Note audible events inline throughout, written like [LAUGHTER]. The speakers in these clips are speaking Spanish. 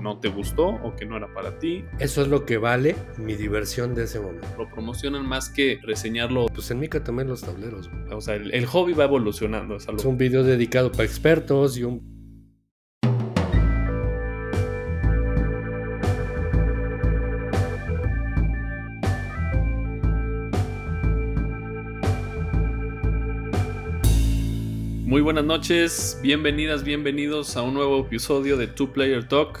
no te gustó o que no era para ti. Eso es lo que vale mi diversión de ese momento. Lo promocionan más que reseñarlo. Pues en Mica también los tableros. O sea, el, hobby va evolucionando. Es, es un video dedicado para expertos y un Muy buenas noches, bienvenidas, bienvenidos a un nuevo episodio de Two Player Talk.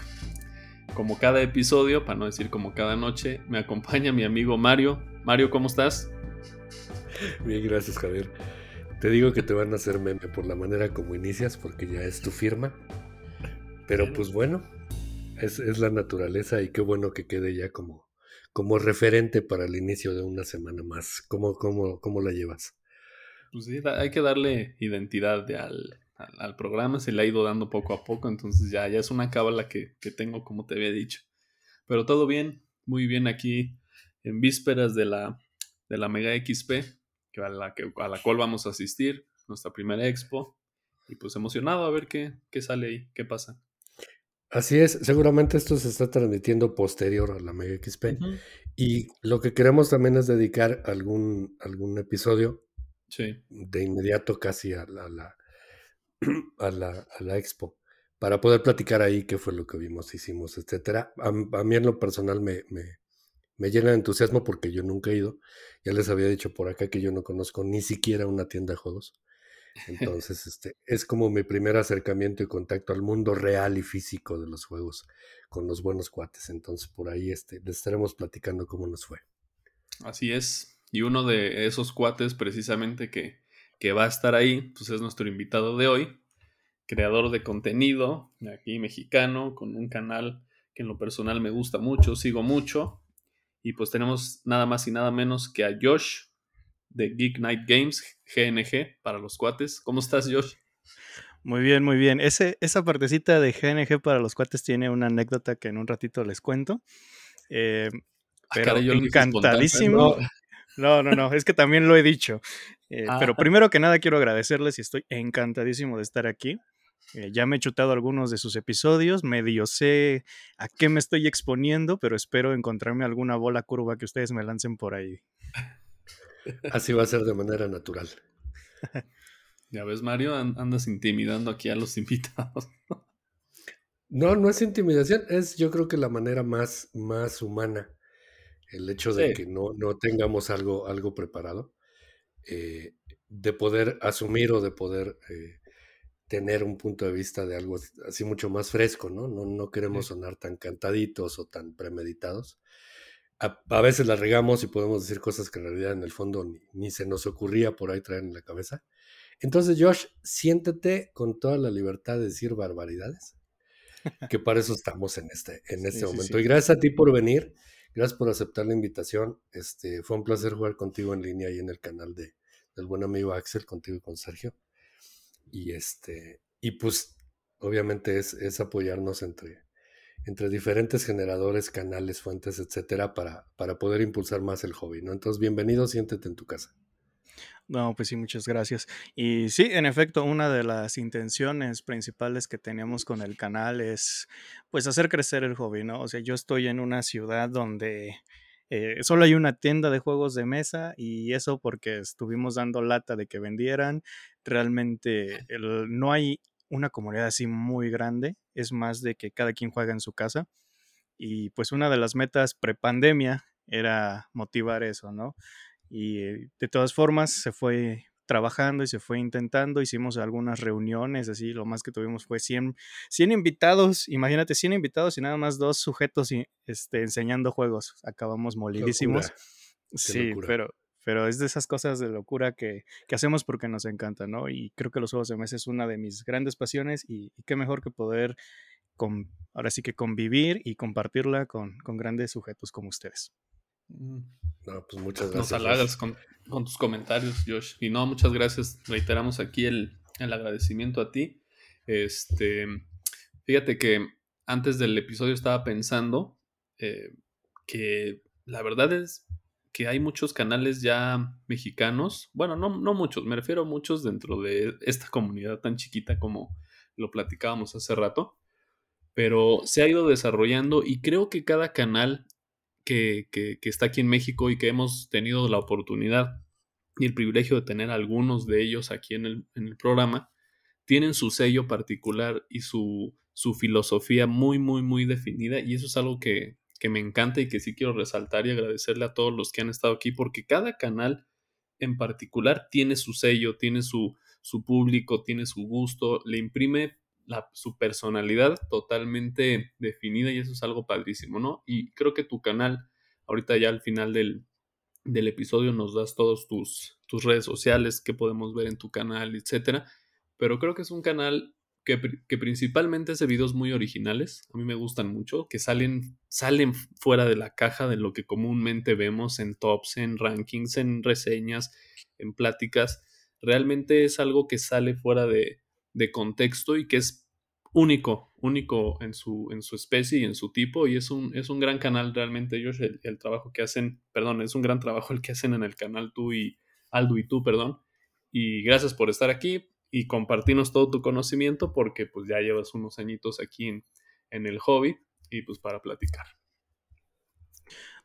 Como cada episodio, para no decir como cada noche, me acompaña mi amigo Mario. Mario, ¿cómo estás? Bien, gracias Javier. Te digo que te van a hacer meme por la manera como inicias, porque ya es tu firma. Pero pues bueno, es, la naturaleza y qué bueno que quede ya como, como referente para el inicio de una semana más. ¿Cómo, cómo, cómo la llevas? pues sí, hay que darle identidad al, programa, se le ha ido dando poco a poco, entonces ya, ya es una cábala que, que tengo, como te había dicho. Pero todo bien, muy bien aquí en vísperas de la, de la Mega XP, que a, la que, a la cual vamos a asistir, nuestra primera expo, y pues emocionado a ver qué, qué sale ahí, qué pasa. Así es, seguramente esto se está transmitiendo posterior a la Mega XP. Y lo que queremos también es dedicar algún, algún episodio de inmediato casi a la, a, la, [CLEARS THROAT] a la expo para poder platicar ahí qué fue lo que vimos, hicimos, etcétera. A, mí en lo personal me, me, me, llena de entusiasmo porque yo nunca he ido. Ya les había dicho por acá que yo no conozco ni siquiera una tienda de juegos. Entonces, este, es como mi primer acercamiento y contacto al mundo real y físico de los juegos con los buenos cuates. Entonces, por ahí este, les estaremos platicando cómo nos fue. Así es. Y uno de esos cuates precisamente que, que va a estar ahí, pues es nuestro invitado de hoy, creador de contenido, aquí mexicano, con un canal que en lo personal me gusta mucho, sigo mucho. Y pues tenemos nada más y nada menos que a Josh de Geek Night Games, GNG, para los cuates. ¿Cómo estás, Josh? Muy bien, muy bien. Ese, esa partecita de GNG para los cuates tiene una anécdota que en un ratito les cuento. Eh, ah, pero encantadísimo. No, no, no, es que también lo he dicho. Eh, pero ah. primero que nada quiero agradecerles y estoy encantadísimo de estar aquí. Eh, ya me he chutado algunos de sus episodios, medio sé a qué me estoy exponiendo, pero espero encontrarme alguna bola curva que ustedes me lancen por ahí. Así va a ser de manera natural. [LAUGHS] Ya ves, Mario, andas intimidando aquí a los [LAUGHS] invitados. No, no es intimidación, es yo creo que la manera más, más humana el hecho de que no, no, tengamos algo, algo preparado, eh, de poder asumir o de poder eh, tener un punto de vista de algo así mucho más fresco, ¿no? No, no queremos sonar tan cantaditos o tan premeditados. A, veces la regamos y podemos decir cosas que en realidad en el fondo ni, ni, se nos ocurría por ahí traer en la cabeza. Entonces, Josh, siéntete con toda la libertad de decir barbaridades, que para eso estamos en este, en este momento. Y gracias a ti por venir. Gracias por aceptar la invitación. Este, fue un placer jugar contigo en línea y en el canal de, del buen amigo Axel, contigo y con Sergio. Y este, y pues obviamente es, es apoyarnos entre, entre diferentes generadores, canales, fuentes, etcétera, para, para poder impulsar más el hobby, ¿no? Entonces, bienvenido, siéntete en tu casa. No, pues sí, muchas gracias. Y sí, en efecto, una de las intenciones principales que teníamos con el canal es pues hacer crecer el hobby, ¿no? O sea, yo estoy en una ciudad donde eh, solo hay una tienda de juegos de mesa y eso porque estuvimos dando lata de que vendieran. Realmente no hay una comunidad así muy grande, es más de que cada quien juega en su casa. Y pues una de las metas prepandemia era motivar eso, ¿no? Y eh, de todas formas se fue trabajando y se fue intentando, hicimos algunas reuniones, así, lo más que tuvimos fue 100, 100 invitados, imagínate, 100 invitados y nada más dos sujetos este, enseñando juegos, acabamos molidísimos. Sí, pero, pero es de esas cosas de locura que, que, hacemos porque nos encanta, ¿no? Y creo que los juegos de mesa es una de mis grandes pasiones y, qué mejor que poder, con, ahora sí que convivir y compartirla con, con grandes sujetos como ustedes. Mm. No, pues muchas gracias. Nos halagas con, tus comentarios, Josh. Y no, muchas gracias. Reiteramos aquí el, agradecimiento a ti. Este, fíjate que antes del episodio estaba pensando eh, que la verdad es que hay muchos canales ya mexicanos. Bueno, no, no muchos, me refiero a muchos dentro de esta comunidad tan chiquita como lo platicábamos hace rato pero se ha ido desarrollando y creo que cada canal que, que, está aquí en México y que hemos tenido la oportunidad y el privilegio de tener algunos de ellos aquí en el, en el programa, tienen su sello particular y su, su filosofía muy, muy, muy definida y eso es algo que, que me encanta y que sí quiero resaltar y agradecerle a todos los que han estado aquí porque cada canal en particular tiene su sello, tiene su, su público, tiene su gusto, le imprime su personalidad totalmente definida y eso es algo padrísimo, ¿no? Y creo que tu canal, ahorita ya al final del, del episodio nos das todos tus, tus redes sociales que podemos ver en tu canal, etcétera. Pero creo que es un canal que, principalmente hace videos muy originales, a mí me gustan mucho, que salen, salen fuera de la caja de lo que comúnmente vemos en tops, en rankings, en reseñas, en pláticas. Realmente es algo que sale fuera de, de contexto y que es único, único en su, en su especie y en su tipo, y es un, es un gran canal realmente ellos, el, el, trabajo que hacen, perdón, es un gran trabajo el que hacen en el canal tú y Aldo y tú, perdón, y gracias por estar aquí, y compartirnos todo tu conocimiento porque pues ya llevas unos añitos aquí en, en el hobby y pues para platicar.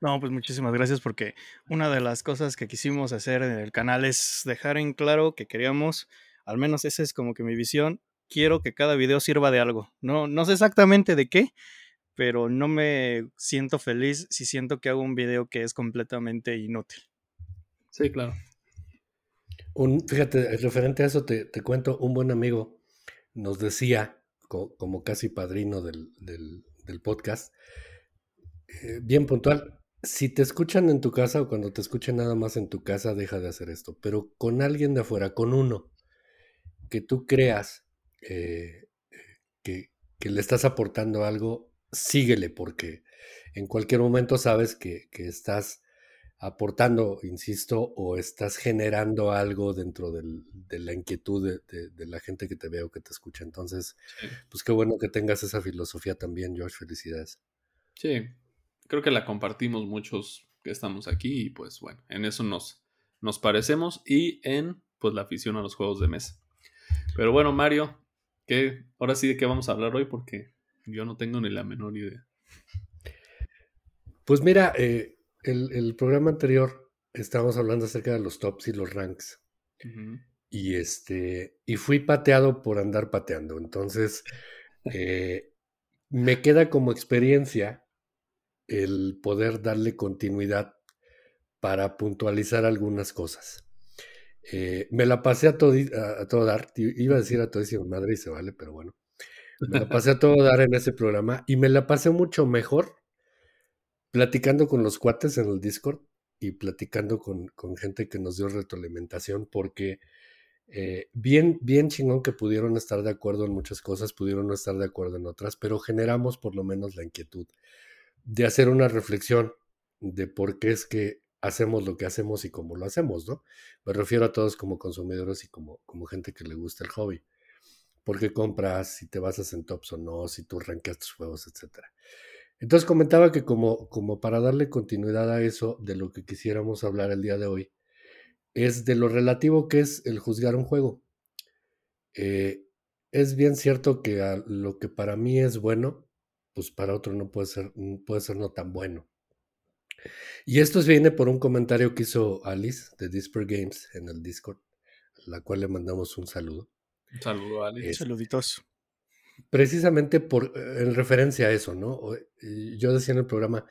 No, pues muchísimas gracias porque una de las cosas que quisimos hacer en el canal es dejar en claro que queríamos, al menos esa es como que mi visión, quiero que cada video sirva de algo. No, no sé exactamente de qué, pero no me siento feliz si siento que hago un video que es completamente inútil. Sí, claro. Un, fíjate, referente a eso te, cuento, un buen amigo nos decía, como casi padrino del, podcast, eh, bien puntual, si te escuchan en tu casa o cuando te escuchen nada más en tu casa, deja de hacer esto, pero con alguien de afuera, con uno que tú creas eh, que, que, le estás aportando algo, síguele porque en cualquier momento sabes que, que estás aportando, insisto, o estás generando algo dentro de la inquietud de, la gente que te ve o que te escucha. Entonces, pues qué bueno que tengas esa filosofía también, George. Felicidades. Sí, creo que la compartimos muchos que estamos aquí y pues bueno, en eso nos, nos parecemos y en pues la afición a los juegos de mesa. Pero bueno, Mario, ¿qué, ahora sí de qué vamos a hablar hoy porque yo no tengo ni la menor idea. Pues mira, eh, el, programa anterior estábamos hablando acerca de los tops y los ranks. Y este. Y fui pateado por andar pateando. Entonces. [LAUGHS] Eh, me queda como experiencia el poder darle continuidad para puntualizar algunas cosas. Eh, me la pasé a todo, a, todo dar, iba a decir a todísima madre y se vale, pero bueno. Me la pasé a todo dar en ese programa y me la pasé mucho mejor platicando con los cuates en el Discord y platicando con, gente que nos dio retroalimentación, porque eh, bien, bien chingón que pudieron estar de acuerdo en muchas cosas, pudieron no estar de acuerdo en otras, pero generamos por lo menos la inquietud de hacer una reflexión de por qué es que hacemos lo que hacemos y cómo lo hacemos, ¿no? Me refiero a todos como consumidores y como, como gente que le gusta el hobby. ¿Por qué compras? Si te basas en tops o no, si tú rankeas tus juegos, etcétera. Entonces comentaba que como, como para darle continuidad a eso, de lo que quisiéramos hablar el día de hoy, es de lo relativo que es el juzgar un juego. Eh, es bien cierto que lo que para mí es bueno, pues para otro no puede ser, puede ser no tan bueno. Y esto viene por un comentario que hizo Alice de Disper Games en el Discord, a la cual le mandamos un saludo. Un saludo, Alice. Saluditos precisamente por, eh, en referencia a eso, ¿no? Yo decía en el programa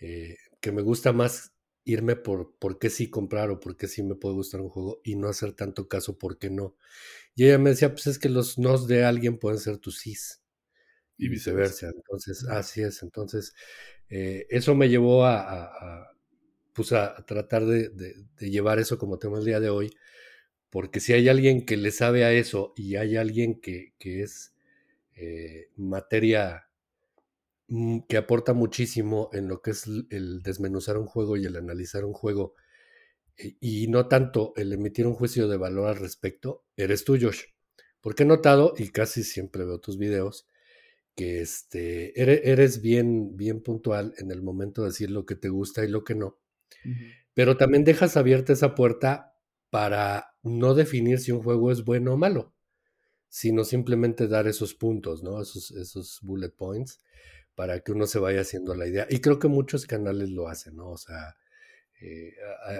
eh, que me gusta más irme por por qué sí comprar o por qué sí me puede gustar un juego y no hacer tanto caso por qué no. Y ella me decía, pues es que los nos de alguien pueden ser tus sís y viceversa. Entonces, así es. Entonces, eh, eso me llevó a, pues a, tratar de, llevar eso como tema el día de hoy, porque si hay alguien que le sabe a eso y hay alguien que, que es eh, materia mm, que aporta muchísimo en lo que es el desmenuzar un juego y el analizar un juego eh, y no tanto el emitir un juicio de valor al respecto, eres tú, Josh. Porque he notado, y casi siempre veo tus videos, que este, eres bien, bien puntual en el momento de decir lo que te gusta y lo que no. Pero también dejas abierta esa puerta para no definir si un juego es bueno o malo sino simplemente dar esos puntos, ¿no? Esos, esos bullet points para que uno se vaya haciendo la idea. Y creo que muchos canales lo hacen, ¿no? O sea, eh,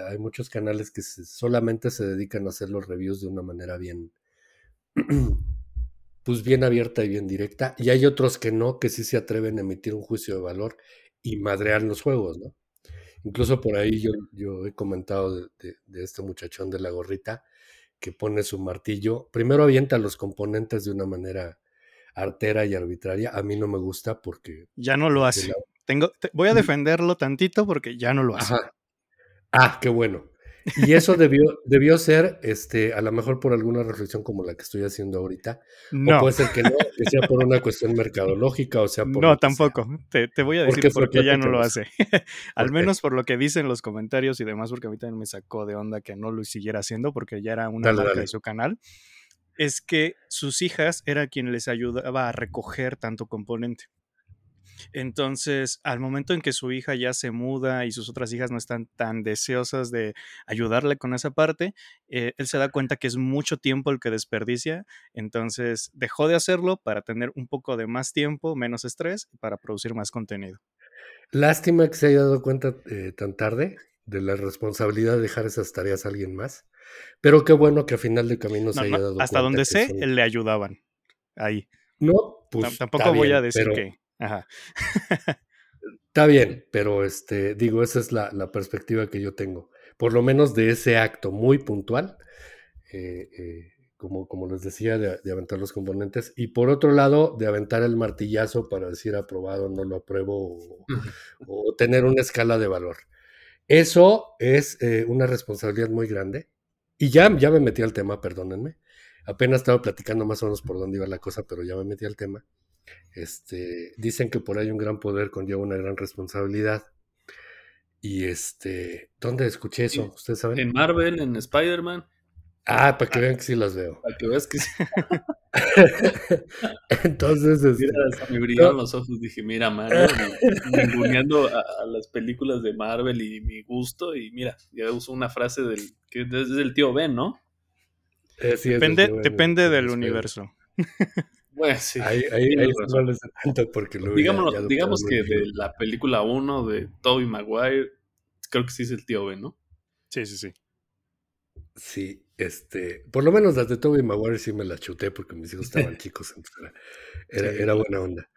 hay, muchos canales que solamente se dedican a hacer los reviews de una manera bien, [CLEARS THROAT] pues bien abierta y bien directa. Y hay otros que no, que sí se atreven a emitir un juicio de valor y madrear los juegos, ¿no? Incluso por ahí yo, yo he comentado de, este muchachón de la gorrita que pone su martillo. Primero avienta los componentes de una manera artera y arbitraria. A mí no me gusta porque... Ya no lo hace. Tengo, voy a defenderlo tantito porque ya no lo hace. Ah, qué bueno. Y eso debió, debió ser, este, a lo mejor por alguna reflexión como la que estoy haciendo ahorita. No. O puede ser que no, que sea por una cuestión mercadológica, o sea por. No, tampoco. Te, voy a decir por qué ya no lo hace. [LAUGHS] Al menos por lo que dicen los comentarios y demás, porque a mí también me sacó de onda que no lo siguiera haciendo, porque ya era una marca de su canal. Es que sus hijas era quien les ayudaba a recoger tanto componente. Entonces, al momento en que su hija ya se muda y sus otras hijas no están tan deseosas de ayudarle con esa parte, eh, él se da cuenta que es mucho tiempo el que desperdicia, entonces dejó de hacerlo para tener un poco de más tiempo, menos estrés, para producir más contenido. Lástima que se haya dado cuenta eh, tan tarde de la responsabilidad de dejar esas tareas a alguien más, pero qué bueno que a final de camino se haya dado cuenta. Hasta donde sé, le ayudaban ahí. No, pues. Tampoco voy a decir que Ajá. Está bien, pero este, digo, esa es la, perspectiva que yo tengo. Por lo menos de ese acto muy puntual, eh, eh, como, como les decía, de, aventar los componentes. Y por otro lado, de aventar el martillazo para decir aprobado, no lo apruebo, o, tener una escala de valor. Eso es eh, una responsabilidad muy grande. Y ya, ya me metí al tema, perdónenme. Apenas estaba platicando más o menos por dónde iba la cosa, pero ya me metí al tema. Este, dicen que por ahí un gran poder conlleva una gran responsabilidad. Y este, ¿dónde escuché eso? ¿Ustedes saben? En Marvel, en Spider-Man. Ah, para que vean que sí las veo. Para que veas que sí. [LAUGHS] Entonces, este, me brillaron los ojos. Dije, mira, Marvel, [LAUGHS] ninguneando a, las películas de Marvel y mi gusto. Y mira, ya uso una frase del que es del tío Ben, ¿no? Eh, depende, depende del universo. [LAUGHS] Bueno, sí. Ahí, ahí, no les tanto porque lo Digamos, digamos que de la película 1 de Toby Maguire, creo que sí es el tío Ben, ¿no? Sí, sí, sí. Sí, este, por lo menos las de Toby Maguire sí me las chuté porque mis hijos estaban [LAUGHS] chicos, entonces era, era, buena onda.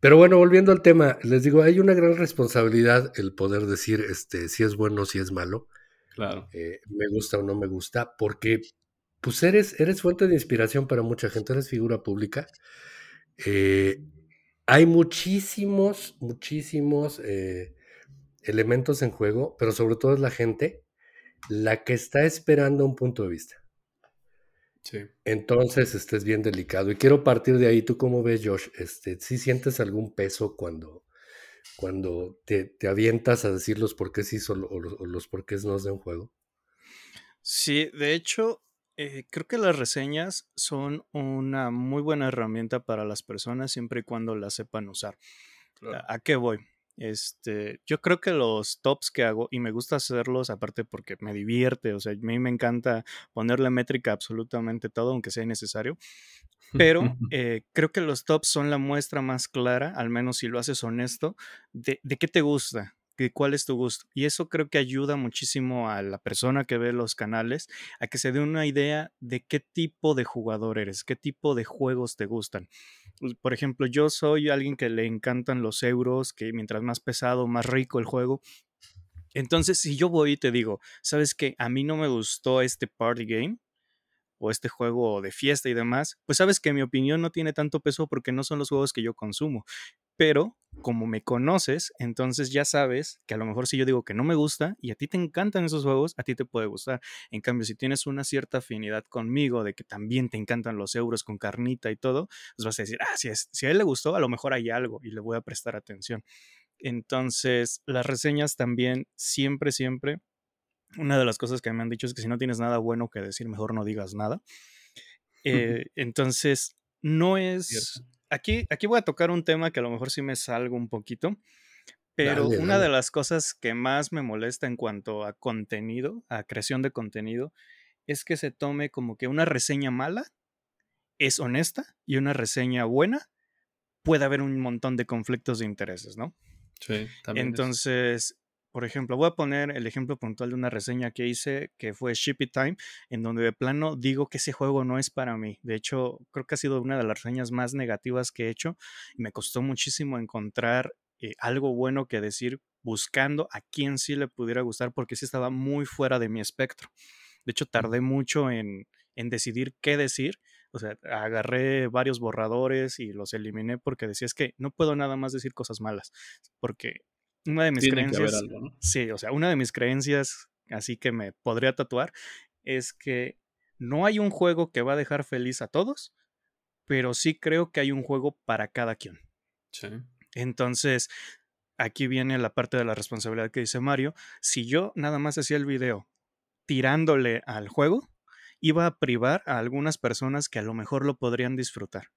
Pero bueno, volviendo al tema, les digo, hay una gran responsabilidad el poder decir este, si es bueno o si es malo. Claro. Eh, me gusta o no me gusta, porque pues eres, eres fuente de inspiración para mucha gente, eres figura pública. Eh, hay muchísimos, muchísimos eh, elementos en juego, pero sobre todo es la gente la que está esperando un punto de vista. Sí. Entonces, este es bien delicado. Y quiero partir de ahí. ¿Tú cómo ves, Josh? Este, ¿Sí sientes algún peso cuando, cuando te, avientas a decir los por qué sí o los, o los por qué no de un juego? Sí, de hecho, eh, creo que las reseñas son una muy buena herramienta para las personas siempre y cuando las sepan usar. ¿A qué voy? Este, yo creo que los tops que hago, y me gusta hacerlos aparte porque me divierte, o sea, a mí me encanta ponerle métrica absolutamente todo, aunque sea necesario, pero [LAUGHS] eh, creo que los tops son la muestra más clara, al menos si lo haces honesto, de, de qué te gusta, cuál es tu gusto. Y eso creo que ayuda muchísimo a la persona que ve los canales a que se dé una idea de qué tipo de jugador eres, qué tipo de juegos te gustan. Pues, por ejemplo, yo soy alguien que le encantan los euros, que mientras más pesado, más rico el juego. Entonces, si yo voy y te digo, ¿sabes qué? A mí no me gustó este party game, o este juego de fiesta y demás, pues sabes que mi opinión no tiene tanto peso porque no son los juegos que yo consumo. Pero como me conoces, entonces ya sabes que a lo mejor si yo digo que no me gusta y a ti te encantan esos juegos, a ti te puede gustar. En cambio, si tienes una cierta afinidad conmigo de que también te encantan los euros con carnita y todo, pues vas a decir, ah, si, si a él le gustó, a lo mejor hay algo y le voy a prestar atención. Entonces, las reseñas también siempre, siempre una de las cosas que me han dicho es que si no tienes nada bueno que decir, mejor no digas nada. Eh, entonces, no es... Aquí, aquí voy a tocar un tema que a lo mejor sí me salgo un poquito, pero una de las cosas que más me molesta en cuanto a contenido, a creación de contenido, es que se tome como que una reseña mala es honesta y una reseña buena, puede haber un montón de conflictos de intereses, ¿no? Sí, también. Entonces, por ejemplo, voy a poner el ejemplo puntual de una reseña que hice que fue Shippy Time, en donde de plano digo que ese juego no es para mí. De hecho, creo que ha sido una de las reseñas más negativas que he hecho y me costó muchísimo encontrar eh, algo bueno que decir buscando a quién sí le pudiera gustar porque sí estaba muy fuera de mi espectro. De hecho, tardé mucho en, en decidir qué decir. O sea, agarré varios borradores y los eliminé porque decía es que no puedo nada más decir cosas malas, porque una de mis creencias, sí, o sea, una de mis creencias, así que me podría tatuar, es que no hay un juego que va a dejar feliz a todos, pero sí creo que hay un juego para cada quien. Sí. Entonces, aquí viene la parte de la responsabilidad que dice Mario. Si yo nada más hacía el video tirándole al juego, iba a privar a algunas personas que a lo mejor lo podrían disfrutar.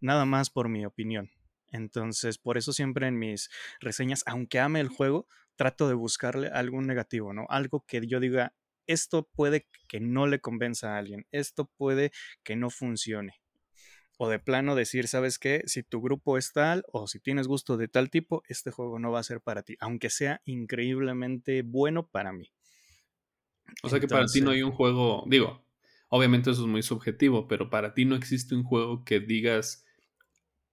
Nada más por mi opinión. Entonces, por eso siempre en mis reseñas, aunque ame el juego, trato de buscarle algún negativo, ¿no? Algo que yo diga, esto puede que no le convenza a alguien, esto puede que no funcione. O de plano decir, ¿sabes qué? Si tu grupo es tal o si tienes gusto de tal tipo, este juego no va a ser para ti, aunque sea increíblemente bueno para mí. O sea que para ti no hay un juego, digo, obviamente eso es muy subjetivo, pero para ti no existe un juego que digas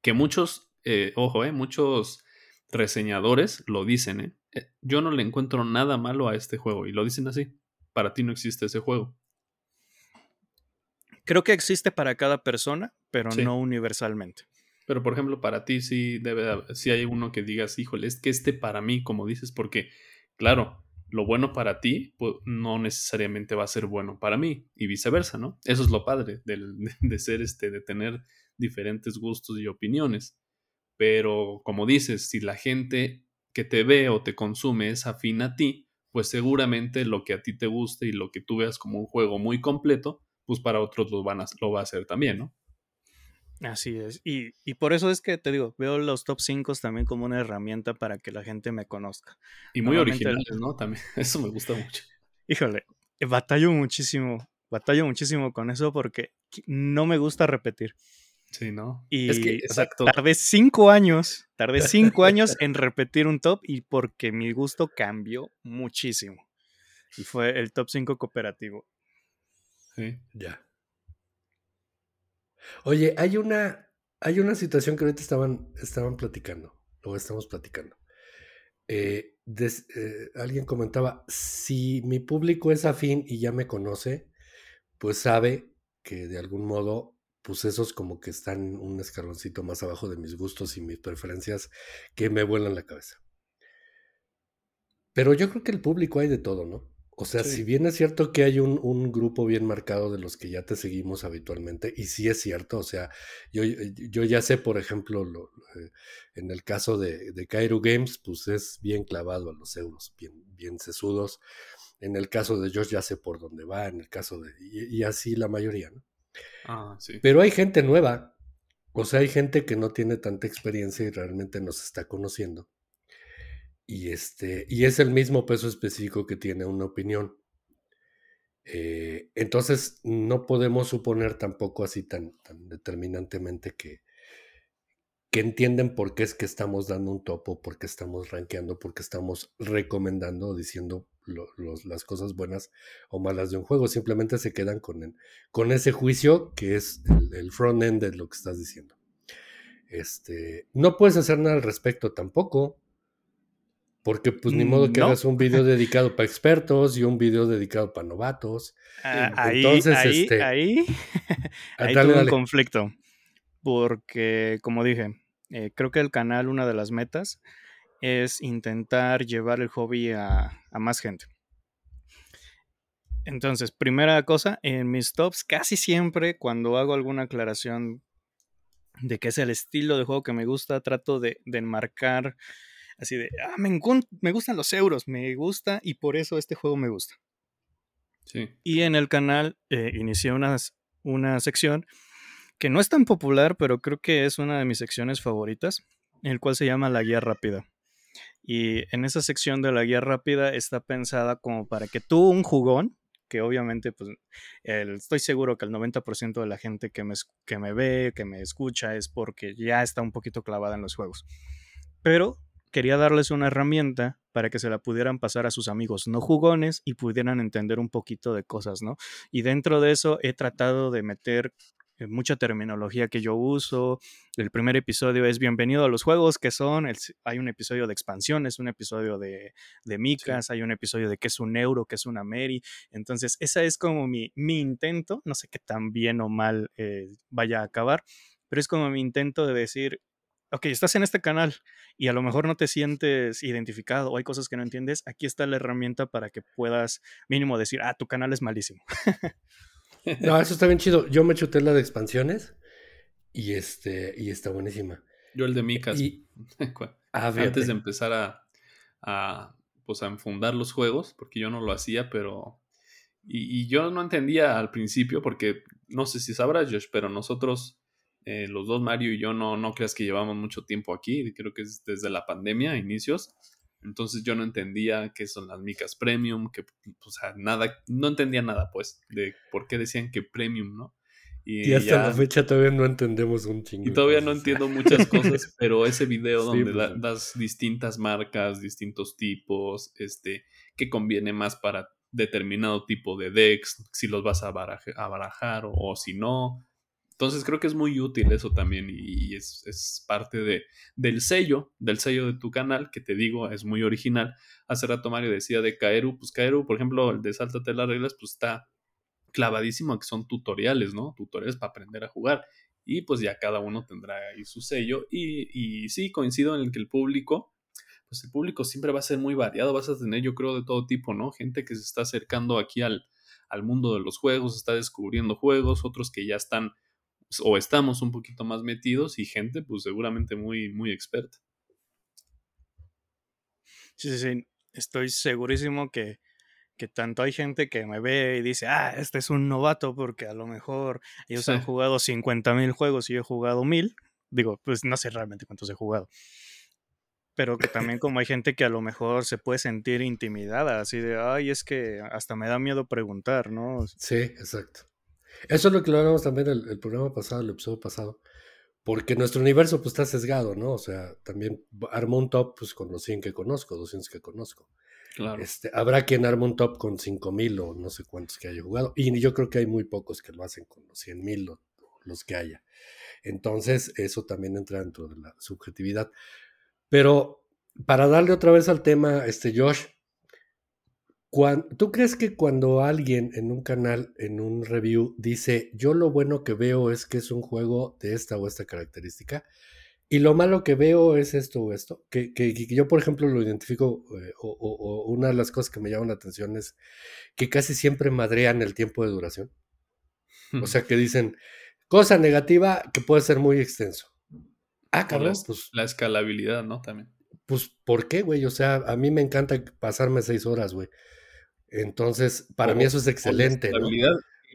que muchos eh, ojo, eh, muchos reseñadores lo dicen, eh, eh, Yo no le encuentro nada malo a este juego y lo dicen así. Para ti no existe ese juego. Creo que existe para cada persona, pero no universalmente. Pero por ejemplo, para ti sí debe si hay uno que digas, híjole, es que este para mí, como dices, porque, claro, lo bueno para ti pues, no necesariamente va a ser bueno para mí y viceversa, ¿no? Eso es lo padre de, [LAUGHS] de ser este, de tener diferentes gustos y opiniones. Pero como dices, si la gente que te ve o te consume es afín a ti, pues seguramente lo que a ti te guste y lo que tú veas como un juego muy completo, pues para otros lo, van a, lo va a hacer también, ¿no? Así es. Y, por eso es que te digo, veo los top 5 también como una herramienta para que la gente me conozca. Y muy originales, ¿no? También, [LAUGHS] eso me gusta mucho. Híjole, batallo muchísimo, batallo muchísimo con eso porque no me gusta repetir. Sí, ¿no? Y es que, exacto. tardé cinco años, tardé [LAUGHS] cinco años en repetir un top y porque mi gusto cambió muchísimo. Y fue el top 5 cooperativo. Sí. Ya. Oye, hay una, hay una situación que ahorita estaban, estaban platicando, o estamos platicando. Eh, eh, alguien comentaba, si mi público es afín y ya me conoce, pues sabe que de algún modo pues esos como que están un escaloncito más abajo de mis gustos y mis preferencias que me vuelan la cabeza. Pero yo creo que el público hay de todo, ¿no? O sea, si bien es cierto que hay un, grupo bien marcado de los que ya te seguimos habitualmente, y sí es cierto, o sea, yo, yo ya sé, por ejemplo, lo, eh, en el caso de, de Cairo Games, pues es bien clavado a los euros, bien, bien sesudos. En el caso de Josh ya sé por dónde va, en el caso de... y así la mayoría, ¿no? Ah, Pero hay gente nueva, o sea, hay gente que no tiene tanta experiencia y realmente nos está conociendo. Y, este, y es el mismo peso específico que tiene una opinión. Eh, entonces, no podemos suponer tampoco así tan, tan determinantemente que, que entienden por qué es que estamos dando un topo, por qué estamos rankeando, por qué estamos recomendando, diciendo las cosas buenas o malas de un juego. Simplemente se quedan con, con ese juicio que es el, front end de lo que estás diciendo. Este, no puedes hacer nada al respecto tampoco. Porque pues ni modo que hagas un video [LAUGHS] dedicado para expertos y un video dedicado para novatos. Ah, ahí, Entonces, ahí, este, ahí, [LAUGHS] ahí un conflicto. Porque, como dije, eh, creo que el canal, una de las metas, es intentar llevar el hobby a, más gente. Entonces, primera cosa, en mis tops casi siempre cuando hago alguna aclaración de qué es el estilo de juego que me gusta, trato de, enmarcar así de, ah, me, me, gustan los euros, me gusta y por eso este juego me gusta. Sí. Y en el canal eh, inicié una, una sección que no es tan popular, pero creo que es una de mis secciones favoritas, el cual se llama La Guía Rápida. Y en esa sección de la guía rápida está pensada como para que tú, un jugón, porque obviamente pues estoy seguro que el 90% de la gente que me, que me ve, que me escucha, es porque ya está un poquito clavada en los juegos. Pero quería darles una herramienta para que se la pudieran pasar a sus amigos no jugones y pudieran entender un poquito de cosas, ¿no? Y dentro de eso he tratado de meter mucha terminología que yo uso. El primer episodio es Bienvenido a los juegos, que son, hay un episodio de expansiones, un episodio de, de micas, hay un episodio de qué es un euro, qué es una Mary. Entonces, esa es como mi, mi intento, no sé qué tan bien o mal eh, vaya a acabar, pero es como mi intento de decir, ok, estás en este canal y a lo mejor no te sientes identificado o hay cosas que no entiendes, aquí está la herramienta para que puedas mínimo decir, ah, tu canal es malísimo. [LAUGHS] [LAUGHS] No, eso está bien chido. Yo me chuté la de expansiones y este y está buenísima. Yo el de Micas. [LAUGHS] Ah, Antes de empezar a, a, pues a enfundar los juegos, porque yo no lo hacía, pero... Y, yo no entendía al principio, porque no sé si sabrás, Josh, pero nosotros, eh, los dos, Mario y yo, no, no creas que llevamos mucho tiempo aquí, creo que es desde la pandemia, inicios. Entonces yo no entendía qué son las micas premium, que, o sea, nada, no entendía nada, pues, de por qué decían que premium, ¿no? Y, hasta la fecha todavía no entendemos un chingo. Y todavía no entiendo muchas cosas, [LAUGHS] pero ese video donde pues, das distintas marcas, distintos tipos, este, que conviene más para determinado tipo de decks, si los vas a, barajar o si no, entonces creo que es muy útil eso también y es, parte de, del sello, del sello de tu canal, que te digo, es muy original. Hace rato Mario decía de Kaeru, pues Kaeru, por ejemplo, el de Sáltate las reglas, pues está clavadísimo, que son tutoriales, ¿no? Tutoriales para aprender a jugar. Y pues ya cada uno tendrá ahí su sello. Y, y sí, coincido en el que el público, pues el público siempre va a ser muy variado, vas a tener yo creo de todo tipo, ¿no? Gente que se está acercando aquí al, al mundo de los juegos, está descubriendo juegos, otros que ya están o estamos un poquito más metidos y gente pues seguramente muy, muy experta. Sí, sí, sí. Estoy segurísimo que, que tanto hay gente que me ve y dice, ah, este es un novato porque a lo mejor ellos han jugado 50 mil juegos y yo he jugado mil. Digo, pues no sé realmente cuántos he jugado. Pero que también como hay gente que a lo mejor se puede sentir intimidada, así de, ay, es que hasta me da miedo preguntar, ¿no? Sí, exacto. Eso es lo que lo hablamos también el, el programa pasado, el episodio pasado, porque nuestro universo pues está sesgado, ¿no? O sea, también armo un top pues con los 100 que conozco, 200 que conozco. Claro. Este, habrá quien arma un top con 5000 o no sé cuántos que haya jugado, y yo creo que hay muy pocos que lo hacen con los 100.000 o los que haya. Entonces, eso también entra dentro de la subjetividad. Pero para darle otra vez al tema, este Josh, ¿Tú crees que cuando alguien en un canal, en un review, dice, yo lo bueno que veo es que es un juego de esta o esta característica, y lo malo que veo es esto o esto, que, que, yo por ejemplo lo identifico, eh, o, una de las cosas que me llaman la atención es que casi siempre madrean el tiempo de duración. O sea [LAUGHS] que dicen, cosa negativa que puede ser muy extenso. Ah, cabrón, pues... La escalabilidad, ¿no? También. Pues, ¿por qué, güey? O sea, a mí me encanta pasarme seis horas, güey. Entonces, para mí eso es excelente.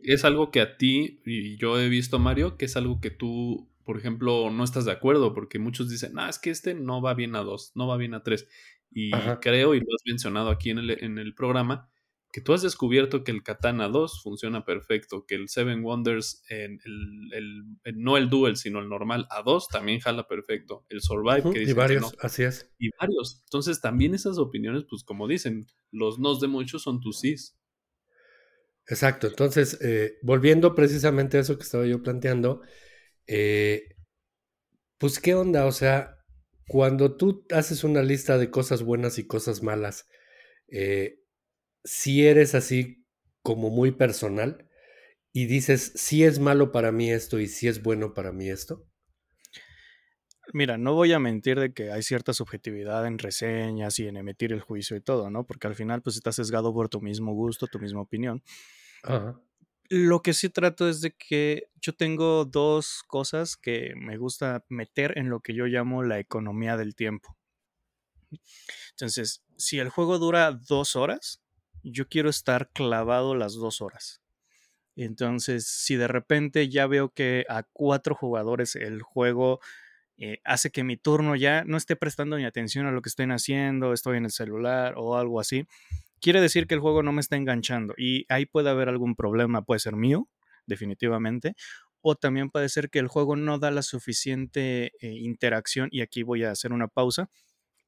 Es algo que a ti, y yo he visto, Mario, que es algo que tú, por ejemplo, no estás de acuerdo, porque muchos dicen, no, es que este no va bien a dos, no va bien a tres. Y creo, y lo has mencionado aquí en el, en el programa, que tú has descubierto que el Katana 2 funciona perfecto, que el Seven Wonders, en el, no el Duel, sino el normal A2 también jala perfecto. El Survive, que Y varios, así es. Y varios. Entonces, también esas opiniones, pues como dicen, los nos de muchos son tus sís. Exacto. Entonces, eh, volviendo precisamente a eso que estaba yo planteando, eh, pues, ¿qué onda? O sea, cuando tú haces una lista de cosas buenas y cosas malas, eh, si eres así como muy personal y dices, si es malo para mí esto y si es bueno para mí esto? Mira, no voy a mentir de que hay cierta subjetividad en reseñas y en emitir el juicio y todo, ¿no? Porque al final pues estás sesgado por tu mismo gusto, tu misma opinión. Lo que sí trato es de que yo tengo dos cosas que me gusta meter en lo que yo llamo la economía del tiempo. Entonces, si el juego dura dos horas, yo quiero estar clavado las dos horas. Entonces, si de repente ya veo que a cuatro jugadores el juego eh, hace que mi turno ya no esté prestando ni atención a lo que estén haciendo, estoy en el celular o algo así, quiere decir que el juego no me está enganchando y ahí puede haber algún problema, puede ser mío, definitivamente, o también puede ser que el juego no da la suficiente eh, interacción y aquí voy a hacer una pausa.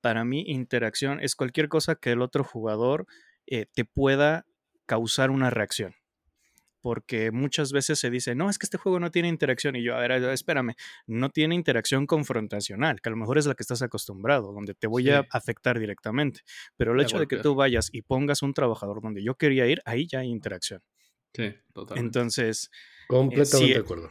Para mí, interacción es cualquier cosa que el otro jugador eh, te pueda causar una reacción porque muchas veces se dice, no, es que este juego no tiene interacción. Y yo, a ver, espérame, no tiene interacción confrontacional, que a lo mejor es la que estás acostumbrado, donde te voy a afectar directamente. Pero el hecho de que tú vayas y pongas un trabajador donde yo quería ir, ahí ya hay interacción. Sí, totalmente. Entonces, eh, completamente de acuerdo.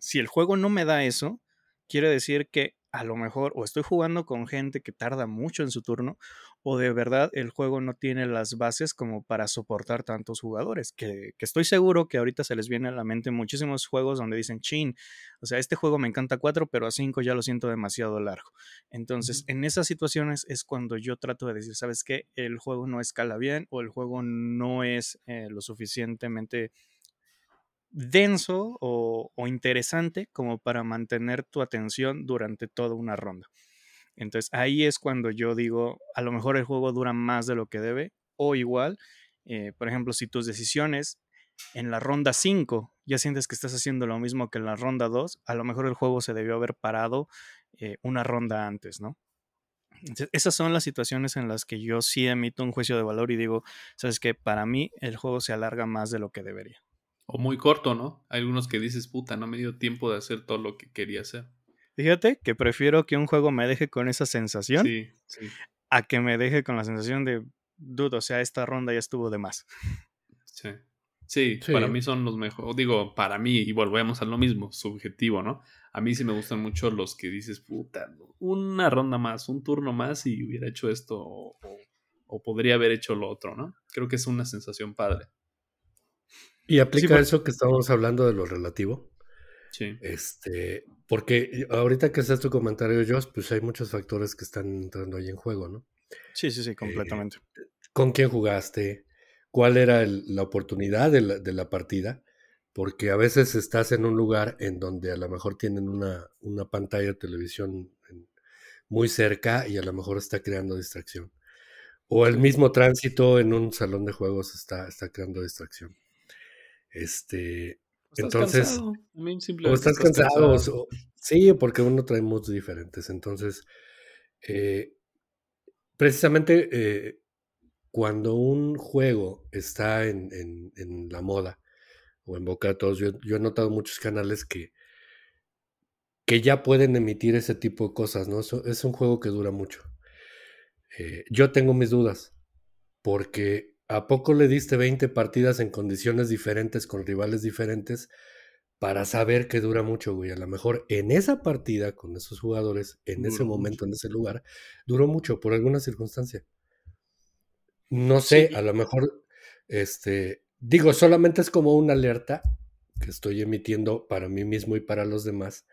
si el juego no me da eso, quiere decir que a lo mejor o estoy jugando con gente que tarda mucho en su turno o de verdad el juego no tiene las bases como para soportar tantos jugadores, que, estoy seguro que ahorita se les viene a la mente muchísimos juegos donde dicen, chin, o sea, este juego me encanta cuatro, pero a cinco ya lo siento demasiado largo. Entonces, en esas situaciones es cuando yo trato de decir, ¿sabes qué? El juego no escala bien o el juego no es eh, lo suficientemente denso o, interesante como para mantener tu atención durante toda una ronda. Entonces ahí es cuando yo digo, a lo mejor el juego dura más de lo que debe o igual, eh, por ejemplo, si tus decisiones en la ronda 5 ya sientes que estás haciendo lo mismo que en la ronda 2, a lo mejor el juego se debió haber parado eh, una ronda antes, ¿no? esas son las situaciones en las que yo sí emito un juicio de valor y digo, sabes que para mí el juego se alarga más de lo que debería. O muy corto, ¿no? Hay algunos que dices, puta, no me dio tiempo de hacer todo lo que quería hacer. Fíjate que prefiero que un juego me deje con esa sensación sí, sí. a que me deje con la sensación de, dudo, o sea, esta ronda ya estuvo de más. Sí. Sí, para mí son los mejores. Digo, para mí, y volvemos a lo mismo, subjetivo, ¿no? A mí sí me gustan mucho los que dices, puta, una ronda más, un turno más y hubiera hecho esto o, o podría haber hecho lo otro, ¿no? Creo que es una sensación padre. Y aplica eso que estábamos hablando de lo relativo. Sí. Este, porque ahorita que haces tu comentario, Josh, pues hay muchos factores que están entrando ahí en juego, ¿no? Sí, sí, sí, completamente. Eh, ¿Con quién jugaste? ¿Cuál era la oportunidad de la, partida? Porque a veces estás en un lugar en donde a lo mejor tienen una, una pantalla de televisión muy cerca y a lo mejor está creando distracción. O el mismo tránsito en un salón de juegos está, está creando distracción. Este, entonces, o estás, cansado, sí, porque uno trae moods diferentes. Entonces, eh, precisamente eh, cuando un juego está en, en, la moda o en boca de todos, yo, he notado muchos canales que, que ya pueden emitir ese tipo de cosas, ¿no? es un juego que dura mucho. Eh, yo tengo mis dudas, porque ¿A poco le diste 20 partidas en condiciones diferentes con rivales diferentes para saber que dura mucho, güey? A lo mejor en esa partida con esos jugadores, en ese momento, en ese lugar, duró mucho por alguna circunstancia. No sé, a lo mejor, este, digo, solamente es como una alerta que estoy emitiendo para mí mismo y para los demás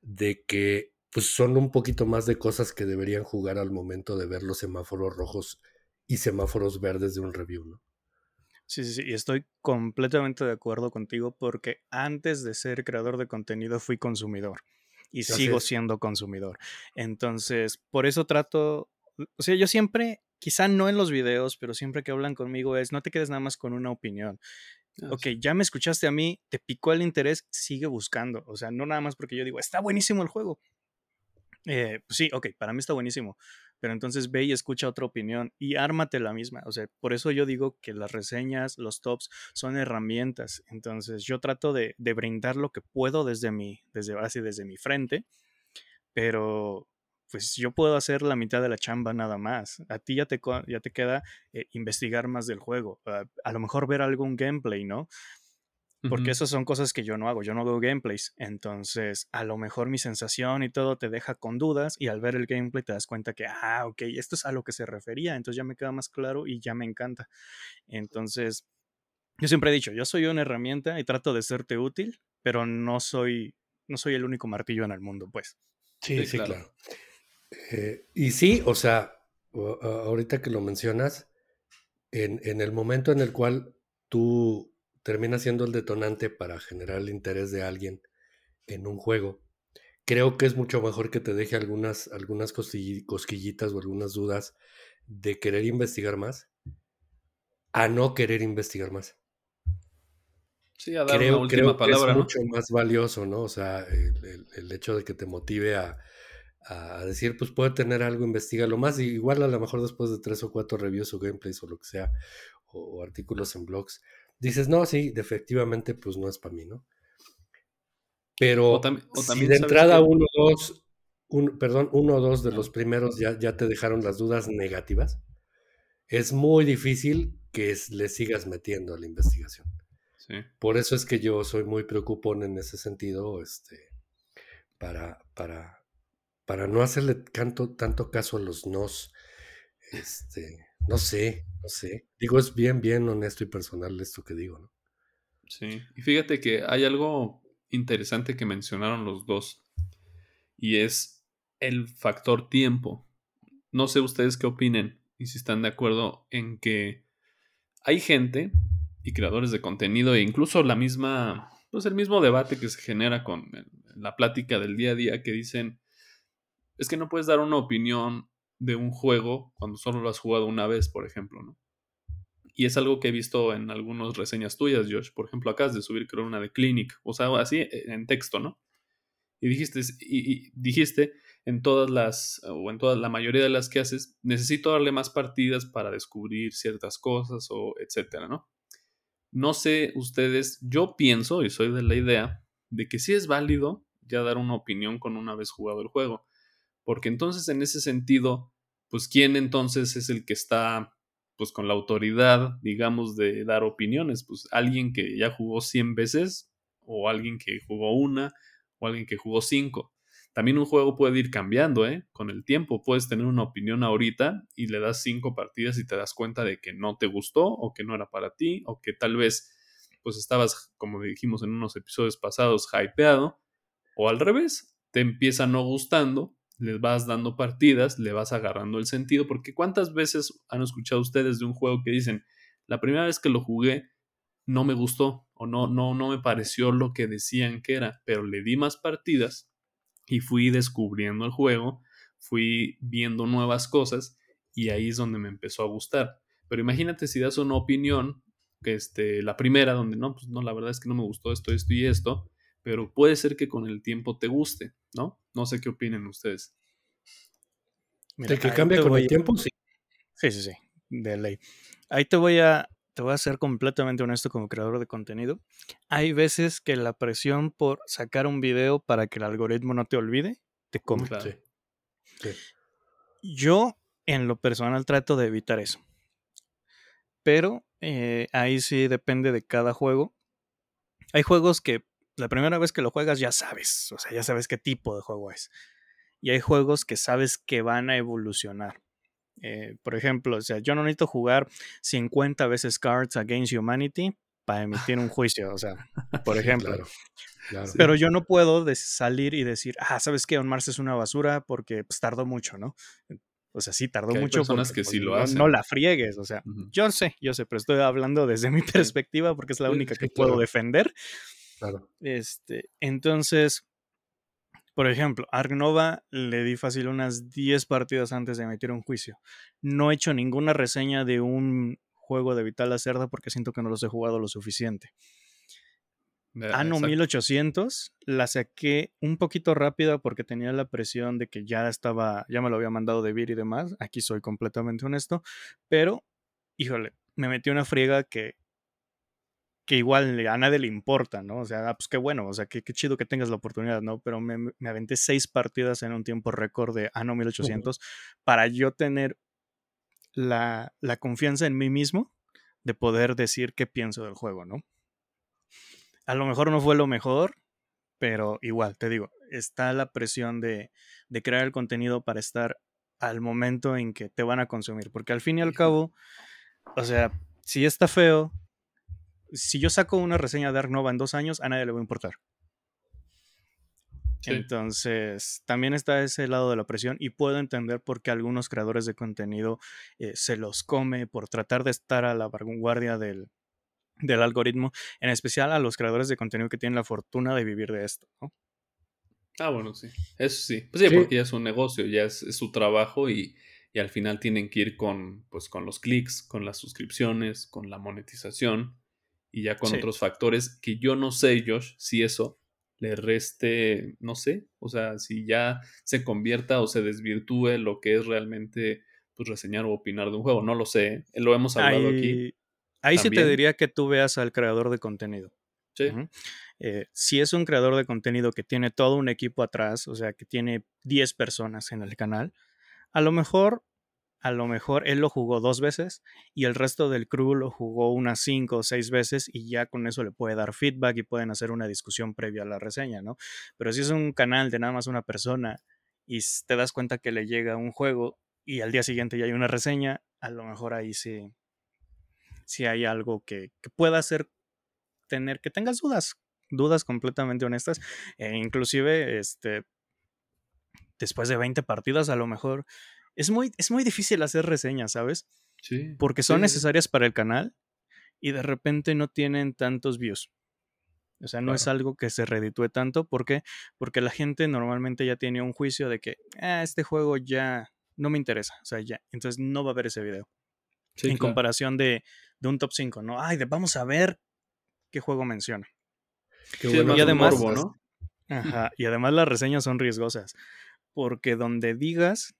de que pues son un poquito más de cosas que deberían jugar al momento de ver los semáforos rojos y semáforos verdes de un review, ¿no? Sí, sí, sí, y estoy completamente de acuerdo contigo porque antes de ser creador de contenido fui consumidor y sigo siendo consumidor. Entonces, por eso trato, o sea, yo siempre, quizá no en los videos, pero siempre que hablan conmigo es, no te quedes nada más con una opinión. Ah, ok, ya me escuchaste a mí, te picó el interés, sigue buscando. O sea, no nada más porque yo digo, está buenísimo el juego. Eh, pues sí, ok, para mí está buenísimo pero entonces ve y escucha otra opinión y ármate la misma. O sea, por eso yo digo que las reseñas, los tops son herramientas. Entonces yo trato de, brindar lo que puedo desde mi, desde así desde mi frente, pero pues yo puedo hacer la mitad de la chamba nada más. A ti ya te, ya te queda eh, investigar más del juego. a lo mejor ver algún gameplay, ¿no? Porque esas son cosas que yo no hago, yo no veo gameplays. Entonces, a lo mejor mi sensación y todo te deja con dudas y al ver el gameplay te das cuenta que, ah, ok, esto es a lo que se refería, entonces ya me queda más claro y ya me encanta. Entonces, yo siempre he dicho, yo soy una herramienta y trato de serte útil, pero no soy, no soy el único martillo en el mundo, pues. Sí, sí, claro. Eh, y sí, o sea, ahorita que lo mencionas, en, en el momento en el cual tú termina siendo el detonante para generar el interés de alguien en un juego. Creo que es mucho mejor que te deje algunas, algunas cosquillitas o algunas dudas de querer investigar más a no querer investigar más. Sí, a dar creo, una última que es mucho más valioso, ¿no? O sea, el, hecho de que te motive a, decir, pues puede tener algo, investigalo más, y igual a lo mejor después de tres o cuatro reviews o gameplays o lo que sea, o, artículos en blogs, dices, no, sí, efectivamente, pues no es para mí, ¿no? Pero si de entrada uno o dos, perdón, uno o dos de los primeros ya, ya te dejaron las dudas negativas, es muy difícil que le sigas metiendo a la investigación. Por eso es que yo soy muy preocupón en ese sentido, este, para, para, para no hacerle tanto, tanto caso a los nos. Este, no sé, no sé. Digo, es bien, bien honesto y personal esto que digo, ¿no? Sí, y fíjate que hay algo interesante que mencionaron los dos, y es el factor tiempo. No sé ustedes qué opinen y si están de acuerdo en que hay gente y creadores de contenido e incluso la misma, pues el mismo debate que se genera con la plática del día a día que dicen, es que no puedes dar una opinión de un juego cuando solo lo has jugado una vez, por ejemplo, ¿no? Y es algo que he visto en algunas reseñas tuyas, Josh. Por ejemplo, acabas de subir, creo, una de Clinic. O sea, así eh, en texto, ¿no? Y dijiste, y dijiste en todas las, o en toda la mayoría de las que haces, necesito darle más partidas para descubrir ciertas cosas o etcétera, ¿no? No sé ustedes, yo pienso y soy de la idea de que sí es válido ya dar una opinión con una vez jugado el juego, porque entonces en ese sentido, pues quién entonces es el que está pues con la autoridad, digamos, de dar opiniones, pues alguien que ya jugó 100 veces o alguien que jugó una o alguien que jugó 5. También un juego puede ir cambiando, ¿eh? Con el tiempo puedes tener una opinión ahorita y le das cinco partidas y te das cuenta de que no te gustó o que no era para ti o que tal vez pues estabas, como dijimos en unos episodios pasados, hypeado o al revés, te empieza no gustando, les vas dando partidas, le vas agarrando el sentido, porque cuántas veces han escuchado ustedes de un juego que dicen, la primera vez que lo jugué no me gustó o no, no, no me pareció lo que decían que era, pero le di más partidas y fui descubriendo el juego, fui viendo nuevas cosas y ahí es donde me empezó a gustar. Pero imagínate si das una opinión, que este, la primera, donde no, pues no, la verdad es que no me gustó esto, esto y esto, pero puede ser que con el tiempo te guste, ¿no? No sé qué opinen ustedes. de que cambia con el tiempo, sí. Sí, sí, sí, de ley. Ahí te voy a te voy a ser completamente honesto como creador de contenido. Hay veces que la presión por sacar un video para que el algoritmo no te olvide, te come. Yo, en lo personal, trato de evitar eso. Pero eh, ahí sí depende de cada juego. Hay juegos que la primera vez que lo juegas ya sabes, o sea, ya sabes qué tipo de juego es. Y hay juegos que sabes que van a evolucionar. Eh, por ejemplo, o sea, yo no necesito jugar 50 veces Cards Against Humanity para emitir un juicio, o sea, [LAUGHS] por ejemplo. Pero yo no puedo salir y decir, ah, ¿sabes qué? On Mars es una basura porque pues, tardó mucho, ¿no? O sea, sí, tardó mucho. personas que sí lo hacen. No, la friegues, o sea, yo sé, yo sé, pero estoy hablando desde mi perspectiva porque es la única que puedo defender. Claro. Este, entonces, por ejemplo, Argnova le di fácil unas 10 partidas antes de emitir un juicio. No he hecho ninguna reseña de un juego de Vital Cerda porque siento que no los he jugado lo suficiente. Ano 1800 la saqué un poquito rápida porque tenía la presión de que ya estaba, ya me lo había mandado de vir y demás. Aquí soy completamente honesto, pero híjole, me metí una friega que que igual a nadie le importa, ¿no? O sea, ah, pues qué bueno, o sea, qué, chido que tengas la oportunidad, ¿no? Pero me, me, aventé seis partidas en un tiempo récord de Ano 1800 para yo tener la, la, confianza en mí mismo de poder decir qué pienso del juego, ¿no? A lo mejor no fue lo mejor, pero igual, te digo, está la presión de, de crear el contenido para estar al momento en que te van a consumir, porque al fin y al cabo, o sea, si está feo, si yo saco una reseña de Ark Nova en dos años, a nadie le va a importar. Entonces, también está ese lado de la presión y puedo entender por qué algunos creadores de contenido eh, se los come por tratar de estar a la vanguardia del, algoritmo, en especial a los creadores de contenido que tienen la fortuna de vivir de esto. Ah, bueno, sí. Eso sí. Pues sí, porque ya es un negocio, ya es, su trabajo y, y al final tienen que ir con, pues, con los clics, con las suscripciones, con la monetización y ya con otros factores que yo no sé, Josh, si eso le reste, no sé, o sea, si ya se convierta o se desvirtúe lo que es realmente pues reseñar o opinar de un juego, no lo sé, ¿eh? lo hemos hablado aquí. Ahí sí te diría que tú veas al creador de contenido. Sí. Eh, si es un creador de contenido que tiene todo un equipo atrás, o sea, que tiene 10 personas en el canal, a lo mejor, a lo mejor él lo jugó dos veces y el resto del crew lo jugó unas cinco o seis veces y ya con eso le puede dar feedback y pueden hacer una discusión previa a la reseña, ¿no? Pero si es un canal de nada más una persona y te das cuenta que le llega un juego y al día siguiente ya hay una reseña, a lo mejor ahí sí, sí hay algo que, pueda hacer tener, que tengas dudas, dudas completamente honestas, e inclusive, este, después de 20 partidas, a lo mejor es muy, es muy difícil hacer reseñas, ¿sabes? Sí. Porque son necesarias para el canal y de repente no tienen tantos views. O sea, no es algo que se reditúe tanto. ¿Por qué? Porque la gente normalmente ya tiene un juicio de que ah, este juego ya no me interesa. O sea, ya. Entonces no va a ver ese video. en comparación de, de, un top 5, ¿no? Ay, de, vamos a ver qué juego menciona. y además, ¿no? Ajá, [LAUGHS] y además las reseñas son riesgosas. Porque donde digas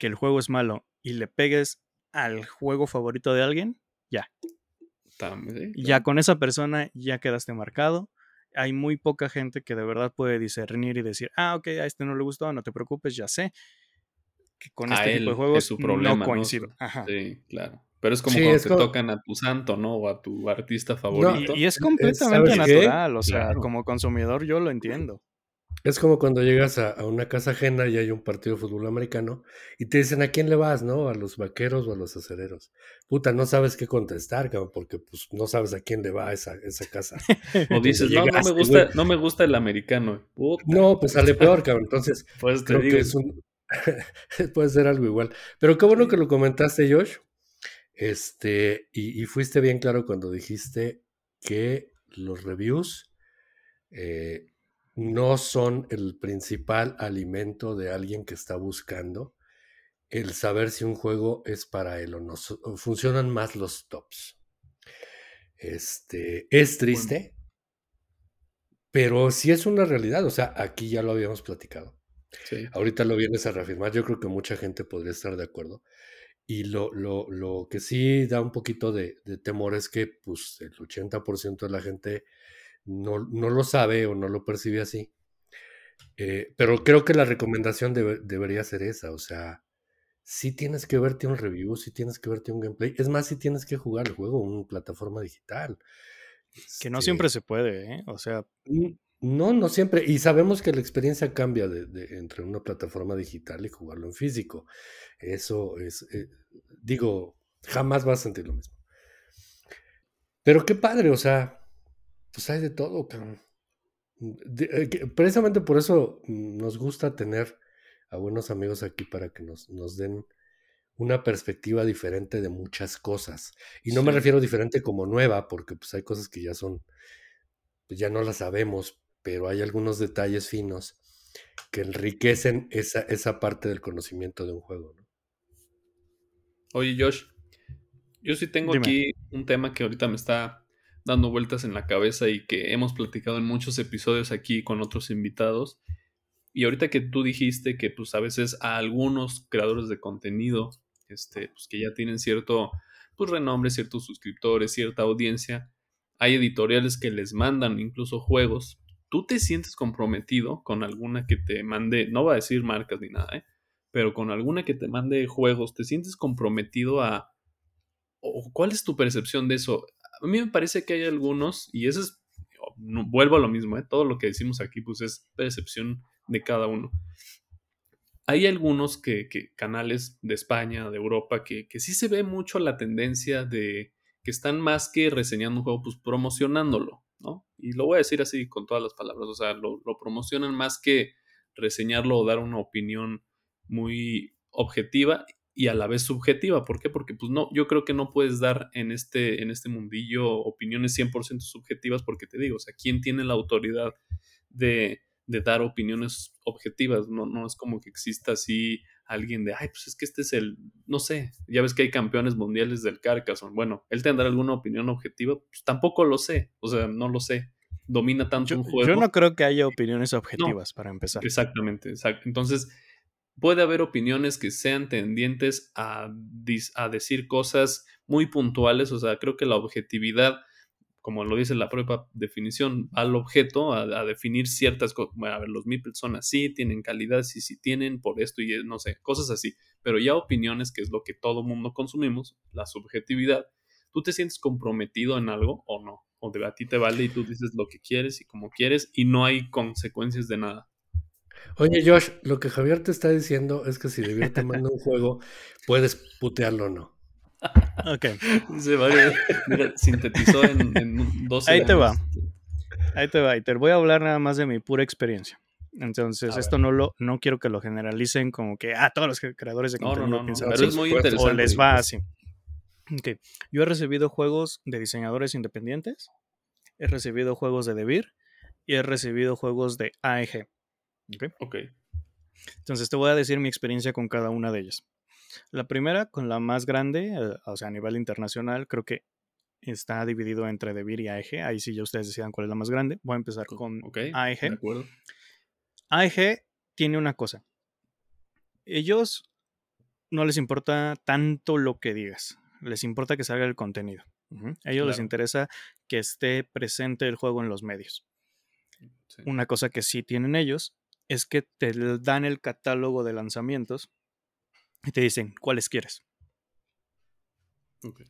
que el juego es malo y le pegues al juego favorito de alguien, ya. Ya con esa persona ya quedaste marcado. Hay muy poca gente que de verdad puede discernir y decir, ah, ok, a este no le gustó, no te preocupes, ya sé que con este tipo de juegos su problema, no coincido. Sí, claro. Pero es como cuando te tocan a tu santo, ¿no? O a tu artista favorito. y, es completamente natural, o sea, como consumidor yo lo entiendo. Es como cuando llegas a, una casa ajena y hay un partido de fútbol americano y te dicen a quién le vas, ¿no? A los vaqueros o a los acereros. Puta, no sabes qué contestar, cabrón, porque pues no sabes a quién le va a esa, esa casa. [LAUGHS] o dices, no, no me gusta, no me gusta el americano. No, pues sale peor, cabrón. Entonces, [LAUGHS] pues creo que es un [LAUGHS] puede ser algo igual. Pero qué bueno que lo comentaste, Josh. Este, y, fuiste bien claro cuando dijiste que los reviews eh, no son el principal alimento de alguien que está buscando el saber si un juego es para él o no. Funcionan más los tops. Este, es triste, pero sí es una realidad. O sea, aquí ya lo habíamos platicado. Ahorita lo vienes a reafirmar. Yo creo que mucha gente podría estar de acuerdo. Y lo, lo, lo que sí da un poquito de, temor es que pues, el 80% de la gente no, no, lo sabe o no lo percibe así. Eh, pero creo que la recomendación debería ser esa. O sea, si tienes que verte un review, si tienes que verte un gameplay. Es más, si tienes que jugar el juego en una plataforma digital. Que no siempre este se puede, ¿eh? O sea. No, no siempre. Y sabemos que la experiencia cambia de, entre una plataforma digital y jugarlo en físico. Eso es, eh, digo, jamás vas a sentir lo mismo. Pero qué padre, o sea, pues hay de todo, eh, precisamente por eso nos gusta tener a buenos amigos aquí para que nos, nos den una perspectiva diferente de muchas cosas. Y no me refiero diferente como nueva, porque pues hay cosas que ya son, pues ya no las sabemos, pero hay algunos detalles finos que enriquecen esa, esa parte del conocimiento de un juego. ¿no? Oye, Josh, yo sí tengo aquí un tema que ahorita me está dando vueltas en la cabeza y que hemos platicado en muchos episodios aquí con otros invitados. Y ahorita que tú dijiste que pues a veces a algunos creadores de contenido, este, pues que ya tienen cierto pues, renombre, ciertos suscriptores, cierta audiencia, hay editoriales que les mandan incluso juegos tú te sientes comprometido con alguna que te mande, no va a decir marcas ni nada, ¿eh? pero con alguna que te mande juegos, te sientes comprometido a... ¿O ¿Cuál es tu percepción de eso? A mí me parece que hay algunos, y eso es, vuelvo a lo mismo, ¿eh? todo lo que decimos aquí pues es percepción de cada uno. Hay algunos que, canales de España, de Europa, que, que sí se ve mucho la tendencia de que están más que reseñando un juego, pues promocionándolo. ¿no? Y lo voy a decir así con todas las palabras, o sea, lo, promocionan más que reseñarlo o dar una opinión muy objetiva y a la vez subjetiva. ¿Por qué? Porque pues no, yo creo que no puedes dar en este, en este mundillo opiniones 100% subjetivas porque te digo, o sea, ¿quién tiene la autoridad de, de dar opiniones objetivas? No, no es como que exista así alguien de, ay, pues es que este es el, no sé, ya ves que hay campeones mundiales del Carcassonne. Bueno, él tendrá alguna opinión objetiva, pues tampoco lo sé, o sea, no lo sé. Domina tanto un juego. Yo no creo que haya opiniones objetivas para empezar. Exactamente, exacto. Entonces, puede haber opiniones que sean tendientes a, a decir cosas muy puntuales, o sea, creo que la objetividad como lo dice la propia definición, al objeto a, definir ciertas cosas. Bueno, a ver, los meeples son así, tienen calidad, sí, sí tienen por esto y no sé, cosas así. Pero ya opiniones, que es lo que todo mundo consumimos, la subjetividad, ¿tú te sientes comprometido en algo o no? O de, a ti te vale y tú dices lo que quieres y como quieres y no hay consecuencias de nada. Oye, Josh, lo que Javier te está diciendo es que si David te manda un [LAUGHS] juego, puedes putearlo o no. Ok. Se va, mira, sintetizó en, en 12 Ahí te va. Ahí te va. Y te voy a hablar nada más de mi pura experiencia. Entonces, esto no lo no quiero que lo generalicen como que ah, todos los creadores de contenido no, no, piensan pero es muy interesante. O les va así. Okay. Yo he recibido juegos de diseñadores independientes, he recibido juegos de Devir y he recibido juegos de AEG. Okay. ok. Entonces te voy a decir mi experiencia con cada una de ellas. La primera, con la más grande, eh, o sea, a nivel internacional, creo que está dividido entre Devir y AEG. Ahí sí ya ustedes decidan cuál es la más grande. Voy a empezar con AEG. De acuerdo. AEG tiene una cosa. Ellos no les importa tanto lo que digas. Les importa que salga el contenido. A ellos les interesa que esté presente el juego en los medios. Una cosa que sí tienen ellos es que te dan el catálogo de lanzamientos y te dicen cuáles quieres.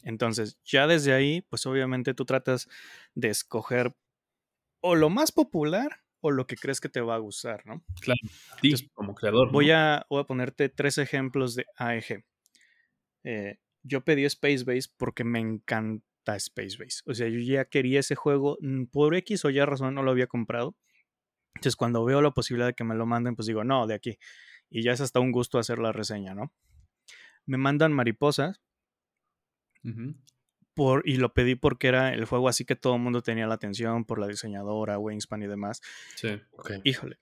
Entonces, ya desde ahí, pues obviamente tú tratas de escoger o lo más popular o lo que crees que te va a gustar, ¿no? Claro, como creador. Voy, a, voy a ponerte tres ejemplos de AEG. Eh, yo pedí Space Base porque me encanta Space Base. O sea, yo ya quería ese juego, mm, por X o ya razón no lo había comprado. Entonces, cuando veo la posibilidad de que me lo manden, pues digo, no, de aquí y ya es hasta un gusto hacer la reseña, ¿no? Me mandan mariposas. por, y lo pedí porque era el juego así que todo el mundo tenía la atención por la diseñadora, Wingspan y demás. Sí, Híjole.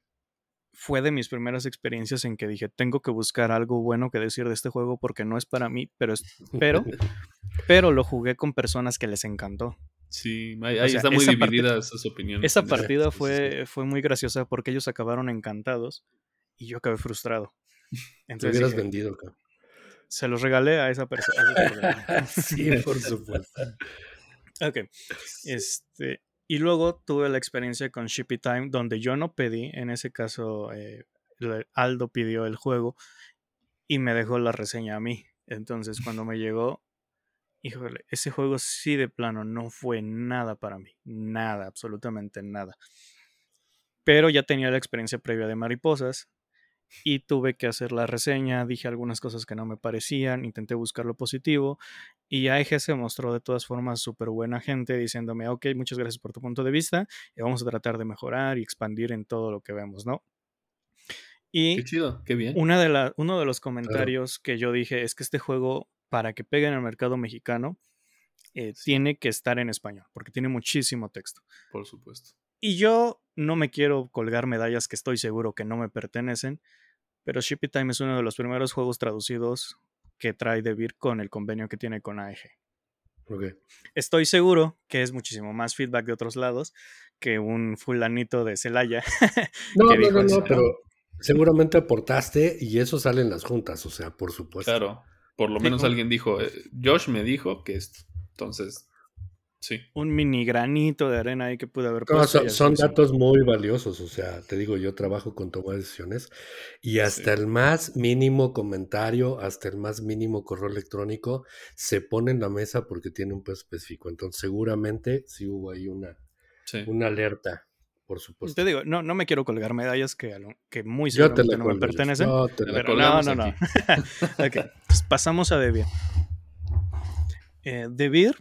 Fue de mis primeras experiencias en que dije, tengo que buscar algo bueno que decir de este juego porque no es para mí, pero, pero, [LAUGHS] pero lo jugué con personas que les encantó. Sí, ahí, está muy dividida esas opiniones. Esa partida fue, fue muy graciosa porque ellos acabaron encantados y yo acabé frustrado. [LAUGHS] Entonces, hubieras vendido, Se los regalé a esa persona. [LAUGHS] sí, por supuesto. ok. Este, y luego tuve la experiencia con Shippy Time, donde yo no pedí, en ese caso eh, Aldo pidió el juego y me dejó la reseña a mí. Entonces cuando me llegó, híjole, ese juego sí de plano no fue nada para mí. Nada, absolutamente nada. Pero ya tenía la experiencia previa de mariposas y tuve que hacer la reseña, dije algunas cosas que no me parecían, intenté buscar lo positivo y AEG se mostró de todas formas súper buena gente diciéndome, ok, muchas gracias por tu punto de vista y vamos a tratar de mejorar y expandir en todo lo que vemos, ¿no? Y qué chido, qué bien. Una de la, uno de los comentarios que yo dije es que este juego, para que pegue en el mercado mexicano, eh, tiene que estar en español, porque tiene muchísimo texto. Por supuesto. Y yo no me quiero colgar medallas que estoy seguro que no me pertenecen, pero Shippy Time es uno de los primeros juegos traducidos que trae DeVir con el convenio que tiene con AEG. Estoy seguro que es muchísimo más feedback de otros lados que un fulanito de Celaya. [LAUGHS] no, no, no, no, pero seguramente aportaste y eso sale en las juntas, o sea, por supuesto. Claro, por lo menos alguien dijo, eh, Josh me dijo que esto. Entonces, Sí. Un mini granito de arena ahí que pude haber puesto. son, datos muy valiosos, o sea, te digo, yo trabajo con toma de decisiones y hasta el más mínimo comentario, hasta el más mínimo correo electrónico se pone en la mesa porque tiene un peso específico. Entonces, seguramente sí hubo ahí una, una alerta, por supuesto. Te digo, no, no me quiero colgar medallas que, que muy seguramente no me pertenecen. No, no, no, no. [LAUGHS] ok, pues pasamos a Debir. Eh, Debir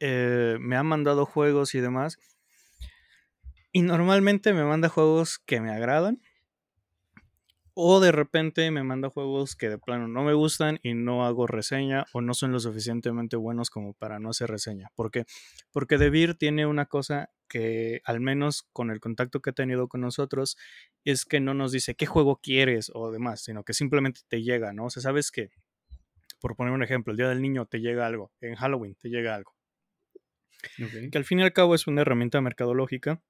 eh, me han mandado juegos y demás. Y normalmente me manda juegos que me agradan O de repente me manda juegos que de plano no me gustan y no hago reseña o no son lo suficientemente buenos como para no hacer reseña. ¿Por qué? Porque Debir tiene una cosa que al menos con el contacto que ha tenido con nosotros es que no nos dice qué juego quieres o demás, sino que simplemente te llega, ¿no? O sea, sabes que, por poner un ejemplo, el Día del Niño te llega algo, en Halloween te llega algo. Que al fin y al cabo es una herramienta mercadológica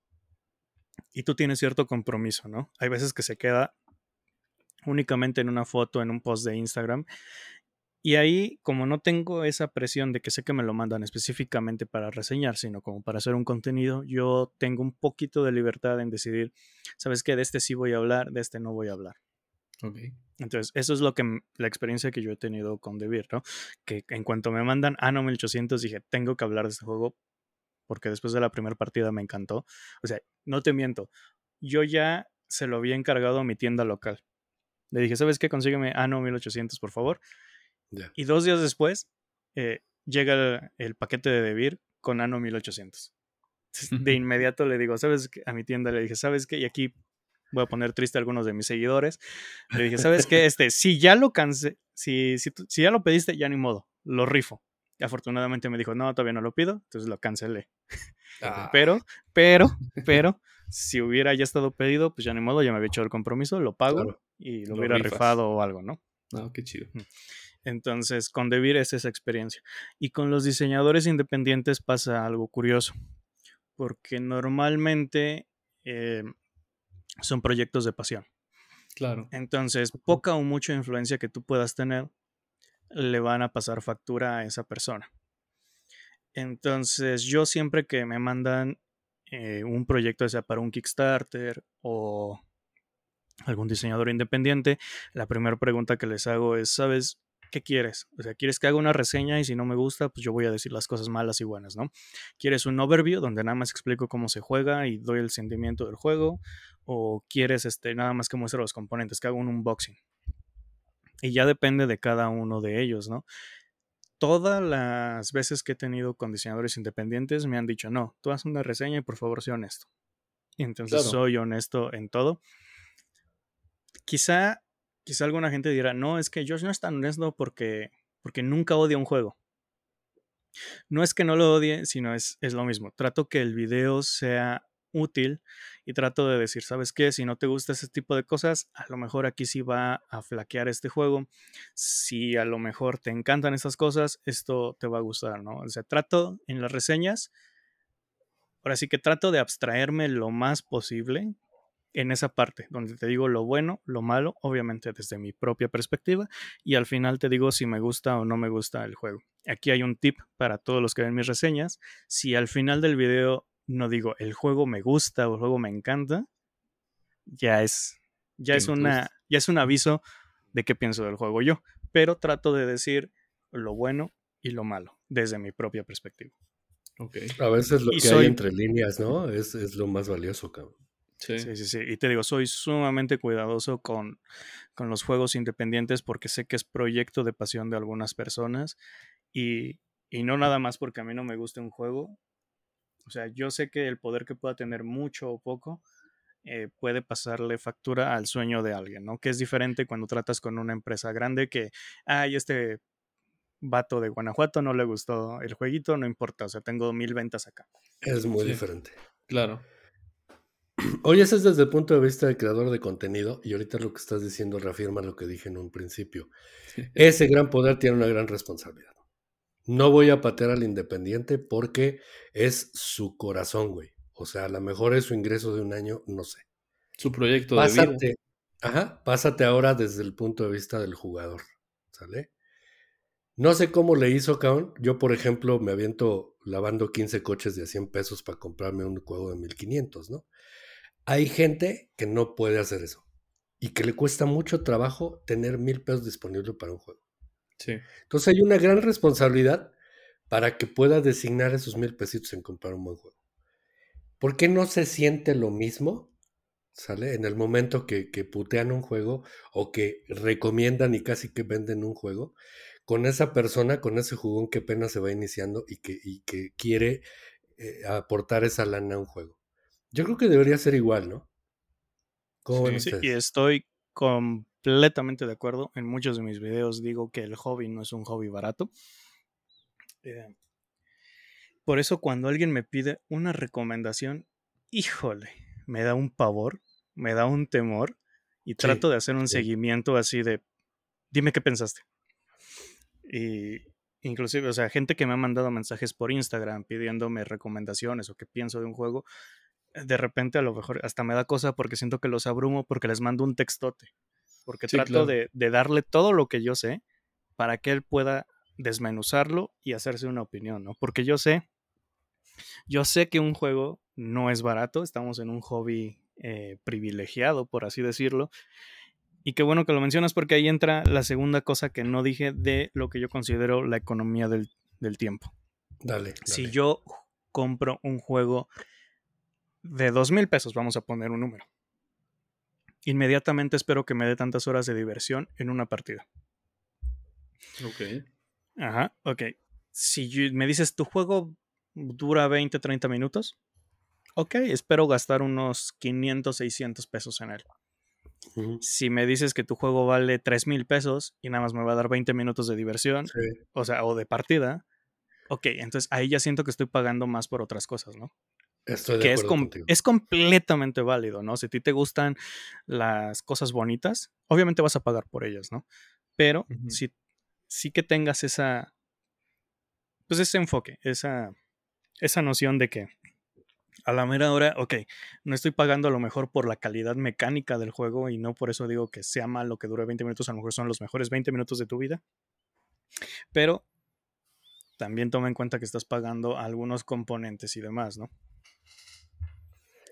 y tú tienes cierto compromiso, ¿no? Hay veces que se queda únicamente en una foto, en un post de Instagram. Y ahí, como no tengo esa presión de que sé que me lo mandan específicamente para reseñar, sino como para hacer un contenido, yo tengo un poquito de libertad en decidir, ¿sabes qué? De este sí voy a hablar, de este no voy a hablar. Entonces, eso es lo que la experiencia que yo he tenido con Debir, ¿no? Que en cuanto me mandan Ano 1800 dije, tengo que hablar de este juego porque después de la primera partida me encantó. O sea, no te miento, yo ya se lo había encargado a mi tienda local. Le dije, ¿sabes qué? Consígueme Ano 1800, por favor. Y dos días después eh, llega el, paquete de Debir con Ano 1800. De [LAUGHS] inmediato le digo, ¿sabes qué? A mi tienda le dije, ¿sabes qué? Y aquí voy a poner triste a algunos de mis seguidores. Le dije, ¿sabes qué? [LAUGHS] Este, si ya lo cansé, si, si, si ya lo pediste, ya ni modo, lo rifo. Y afortunadamente me dijo, no, todavía no lo pido, entonces lo cancelé. [LAUGHS] Ah. Pero, pero, pero, si hubiera ya estado pedido, pues ya ni modo, ya me había hecho el compromiso, lo pago y lo, hubiera rifado o algo, ¿no? Ah, qué chido. Entonces, con Debir es esa experiencia. Y con los diseñadores independientes pasa algo curioso, porque normalmente eh, son proyectos de pasión. Claro. Entonces, poca o mucha influencia que tú puedas tener le van a pasar factura a esa persona. Entonces, yo siempre que me mandan eh, un proyecto, ya sea para un Kickstarter o algún diseñador independiente, la primera pregunta que les hago es, ¿sabes qué quieres? O sea, ¿quieres que haga una reseña y si no me gusta, pues yo voy a decir las cosas malas y buenas, ¿no? ¿Quieres un overview donde nada más explico cómo se juega y doy el sentimiento del juego? ¿O quieres este, nada más que muestre los componentes, que haga un unboxing? Y ya depende de cada uno de ellos, ¿no? Todas las veces que he tenido con diseñadores independientes me han dicho, no, tú haz una reseña y por favor sea honesto. Y entonces soy honesto en todo. Quizá, quizá alguna gente dirá, no, es que Josh no es tan honesto porque, porque nunca odia un juego. No es que no lo odie, sino es, es lo mismo. Trato que el video sea útil y trato de decir, ¿sabes qué? Si no te gusta ese tipo de cosas, a lo mejor aquí sí va a flaquear este juego. Si a lo mejor te encantan estas cosas, esto te va a gustar, ¿no? O sea, trato en las reseñas, ahora sí que trato de abstraerme lo más posible en esa parte, donde te digo lo bueno, lo malo, obviamente desde mi propia perspectiva, y al final te digo si me gusta o no me gusta el juego. Aquí hay un tip para todos los que ven mis reseñas. Si al final del video no digo el juego me gusta o el juego me encanta, ya es, ya es, una, ya es un aviso de qué pienso del juego yo. Pero trato de decir lo bueno y lo malo desde mi propia perspectiva. Okay. A veces lo que hay entre líneas, ¿no? Es, lo más valioso, cabrón. Sí. sí. sí, Y te digo, soy sumamente cuidadoso con, con, los juegos independientes porque sé que es proyecto de pasión de algunas personas y, y no nada más porque a mí no me guste un juego, o sea, yo sé que el poder que pueda tener mucho o poco eh, puede pasarle factura al sueño de alguien, ¿no? Que es diferente cuando tratas con una empresa grande que, ay, este vato de Guanajuato no le gustó el jueguito, no importa, o sea, tengo mil ventas acá. Es muy diferente. Claro. Oye, eso es desde el punto de vista del creador de contenido, y ahorita lo que estás diciendo reafirma lo que dije en un principio. Ese gran poder tiene una gran responsabilidad. No voy a patear al Independiente porque es su corazón, güey. O sea, a lo mejor es su ingreso de un año, no sé. Su proyecto de vida. Ajá, pásate ahora desde el punto de vista del jugador, ¿sale? No sé cómo le hizo, cabrón. Yo, por ejemplo, me aviento lavando 15 coches de 100 pesos para comprarme un juego de 1500, ¿no? Hay gente que no puede hacer eso y que le cuesta mucho trabajo tener mil pesos disponibles para un juego. Entonces hay una gran responsabilidad para que pueda designar esos mil pesitos en comprar un buen juego. ¿Por qué no se siente lo mismo? ¿Sale? En el momento que, putean un juego o que recomiendan y casi que venden un juego, con esa persona, con ese jugón que apenas se va iniciando y que, que quiere eh, aportar esa lana a un juego. Yo creo que debería ser igual, ¿no? sí, sí, y estoy completamente de acuerdo. En muchos de mis videos digo que el hobby no es un hobby barato. Eh, por eso cuando alguien me pide una recomendación, híjole, me da un pavor, me da un temor y trato de hacer un seguimiento así de, dime qué pensaste. Y inclusive, o sea, gente que me ha mandado mensajes por Instagram pidiéndome recomendaciones o qué pienso de un juego, de repente a lo mejor hasta me da cosa porque siento que los abrumo porque les mando un textote. Porque trato de, darle todo lo que yo sé para que él pueda desmenuzarlo y hacerse una opinión, ¿no? Porque yo sé, yo sé que un juego no es barato, estamos en un hobby eh, privilegiado, por así decirlo. Y qué bueno que lo mencionas porque ahí entra la segunda cosa que no dije de lo que yo considero la economía del, del tiempo. Dale, Si yo compro un juego de dos mil pesos, vamos a poner un número. Inmediatamente espero que me dé tantas horas de diversión en una partida. Ok. Ajá, ok. Si me dices tu juego dura 20, 30 minutos, ok, espero gastar unos 500, 600 pesos en él. Si me dices que tu juego vale 3 mil pesos y nada más me va a dar 20 minutos de diversión, o sea, o de partida, ok, entonces ahí ya siento que estoy pagando más por otras cosas, ¿no? Que es, es, completamente válido, ¿no? Si a ti te gustan las cosas bonitas, obviamente vas a pagar por ellas, ¿no? Pero si sí que tengas esa, pues ese enfoque, esa, esa noción de que a la mera hora, ok, no estoy pagando a lo mejor por la calidad mecánica del juego y no por eso digo que sea malo que dure 20 minutos, a lo mejor son los mejores 20 minutos de tu vida, pero también toma en cuenta que estás pagando algunos componentes y demás, ¿no?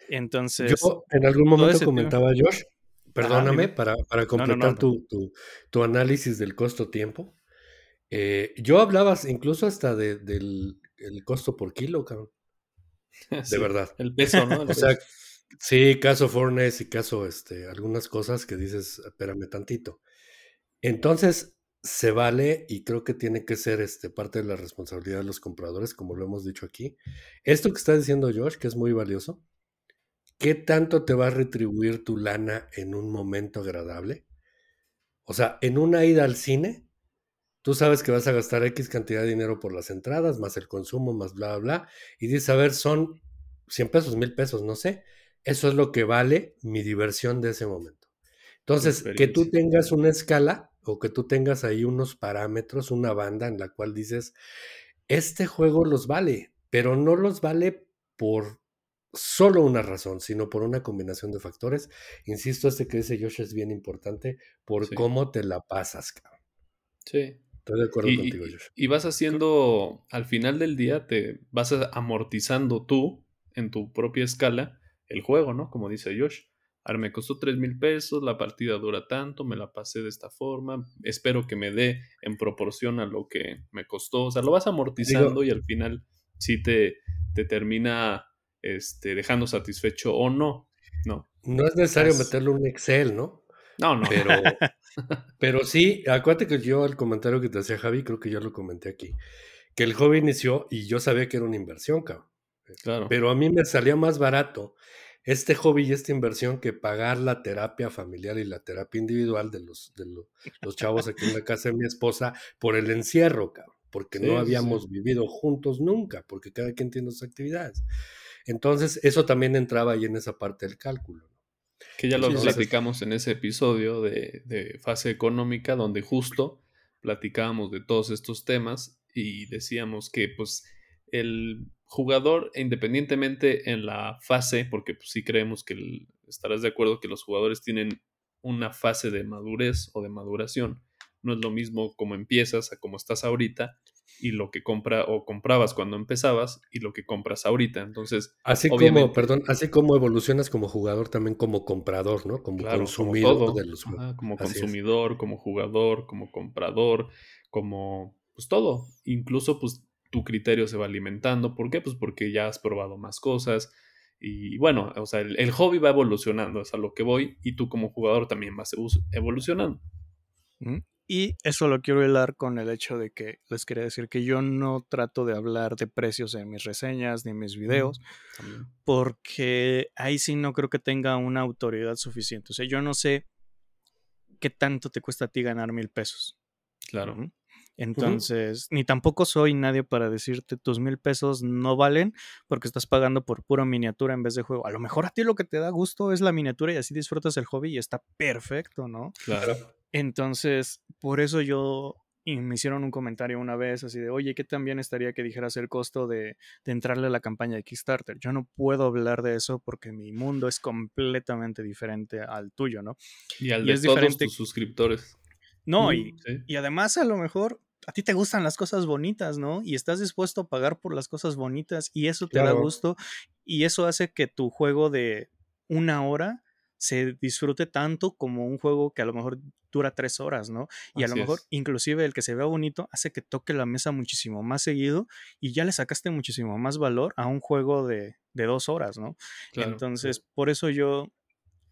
Entonces. Yo en algún momento comentaba, Josh, perdóname, para, para, completar tu, tu, análisis del costo-tiempo. Eh, yo hablaba incluso hasta de, del costo por kilo, cabrón. [LAUGHS] De verdad. El peso, ¿no? [LAUGHS] o sea, sí, caso Fornes y caso este, algunas cosas que dices, espérame tantito. Entonces, se vale y creo que tiene que ser este, parte de la responsabilidad de los compradores, como lo hemos dicho aquí. Esto que está diciendo Josh, que es muy valioso, ¿qué tanto te va a retribuir tu lana en un momento agradable? O sea, en una ida al cine, tú sabes que vas a gastar X cantidad de dinero por las entradas, más el consumo, más bla, bla, bla, y dices, a ver, son 100 pesos, 1000 pesos, no sé. Eso es lo que vale mi diversión de ese momento. Entonces, que tú tengas una escala o que tú tengas ahí unos parámetros, una banda en la cual dices, este juego los vale, pero no los vale por solo una razón, sino por una combinación de factores. Insisto, este que dice Josh es bien importante por cómo te la pasas, cabrón. Sí. Estoy de acuerdo contigo, Josh. Y vas haciendo, al final del día, te vas amortizando tú, en tu propia escala, el juego, ¿no? Como dice Josh. Ahora me costó 3 mil pesos, la partida dura tanto, me la pasé de esta forma, espero que me dé en proporción a lo que me costó. O sea, lo vas amortizando y al final sí te, te termina este, dejando satisfecho o no. No. No es necesario meterle un Excel, ¿no? No, no. Pero, [LAUGHS] pero sí, acuérdate que yo el comentario que te hacía Javi, creo que yo lo comenté aquí, que el hobby inició y yo sabía que era una inversión, cabrón. Claro. Pero a mí me salía más barato este hobby y esta inversión que pagar la terapia familiar y la terapia individual de los, de los, chavos aquí en la casa de mi esposa por el encierro, cabrón, porque no habíamos vivido juntos nunca, porque cada quien tiene sus actividades. Entonces, eso también entraba ahí en esa parte del cálculo. Que ya lo platicamos en ese episodio de, fase económica, donde justo platicábamos de todos estos temas y decíamos que pues el jugador, independientemente en la fase, porque pues, sí creemos que estarás de acuerdo que los jugadores tienen una fase de madurez o de maduración, no es lo mismo como empiezas a como estás ahorita y lo que compra o comprabas cuando empezabas y lo que compras ahorita. Entonces, así como, perdón, así como evolucionas como jugador, también como comprador, ¿no? Como consumidor de los juegos. como consumidor, como jugador, como comprador, como pues todo. Incluso pues tu criterio se va alimentando. ¿Por qué? Pues porque ya has probado más cosas. Y bueno, o sea, el, hobby va evolucionando, es a lo que voy, y tú como jugador también vas evolucionando. Y eso lo quiero hilar con el hecho de que les quería decir que yo no trato de hablar de precios en mis reseñas ni en mis videos, porque ahí sí no creo que tenga una autoridad suficiente. O sea, yo no sé qué tanto te cuesta a ti ganar mil pesos. Claro. Entonces, ni tampoco soy nadie para decirte tus mil pesos no valen porque estás pagando por pura miniatura en vez de juego. A lo mejor a ti lo que te da gusto es la miniatura y así disfrutas el hobby y está perfecto, ¿no? Claro. Entonces, por eso yo y me hicieron un comentario una vez así de, oye, ¿qué también estaría que dijeras el costo de, de, entrarle a la campaña de Kickstarter? Yo no puedo hablar de eso porque mi mundo es completamente diferente al tuyo, ¿no? Y al de es todos diferente... tus suscriptores. No, y, mm, ¿Sí? y además a lo mejor a ti te gustan las cosas bonitas, ¿no? Y estás dispuesto a pagar por las cosas bonitas y eso te claro. da gusto y eso hace que tu juego de una hora se disfrute tanto como un juego que a lo mejor dura tres horas, ¿no? Y Así a lo mejor es. inclusive el que se vea bonito hace que toque la mesa muchísimo más seguido y ya le sacaste muchísimo más valor a un juego de, de dos horas, ¿no? Claro, Entonces, sí. por eso yo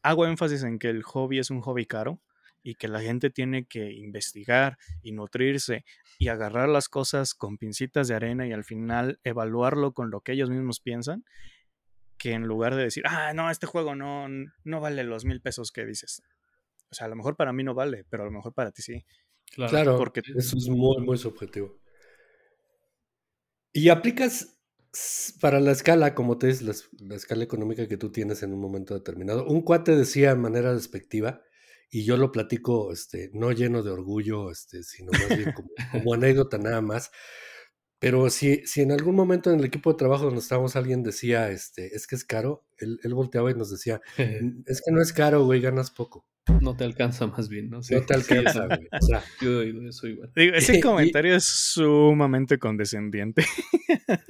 hago énfasis en que el hobby es un hobby caro y que la gente tiene que investigar y nutrirse y agarrar las cosas con pincitas de arena y al final evaluarlo con lo que ellos mismos piensan, que en lugar de decir, ah, no, este juego no, no vale los mil pesos que dices. O sea, a lo mejor para mí no vale, pero a lo mejor para ti sí. Claro, claro porque eso es muy, muy subjetivo. Y aplicas para la escala, como te dices, la, la, escala económica que tú tienes en un momento determinado. Un cuate decía de manera despectiva, y yo lo platico este, no lleno de orgullo, este, sino más bien como, como [LAUGHS] anécdota nada más. Pero si, si en algún momento en el equipo de trabajo donde estábamos alguien decía, este, es que es caro, él, él volteaba y nos decía, [LAUGHS] es que no es caro, güey, ganas poco. No te alcanza más bien, ¿no? Sí. No te alcanza, güey. O sea, yo he oído eso igual. Digo, [LAUGHS] ese comentario y, es sumamente condescendiente. [LAUGHS]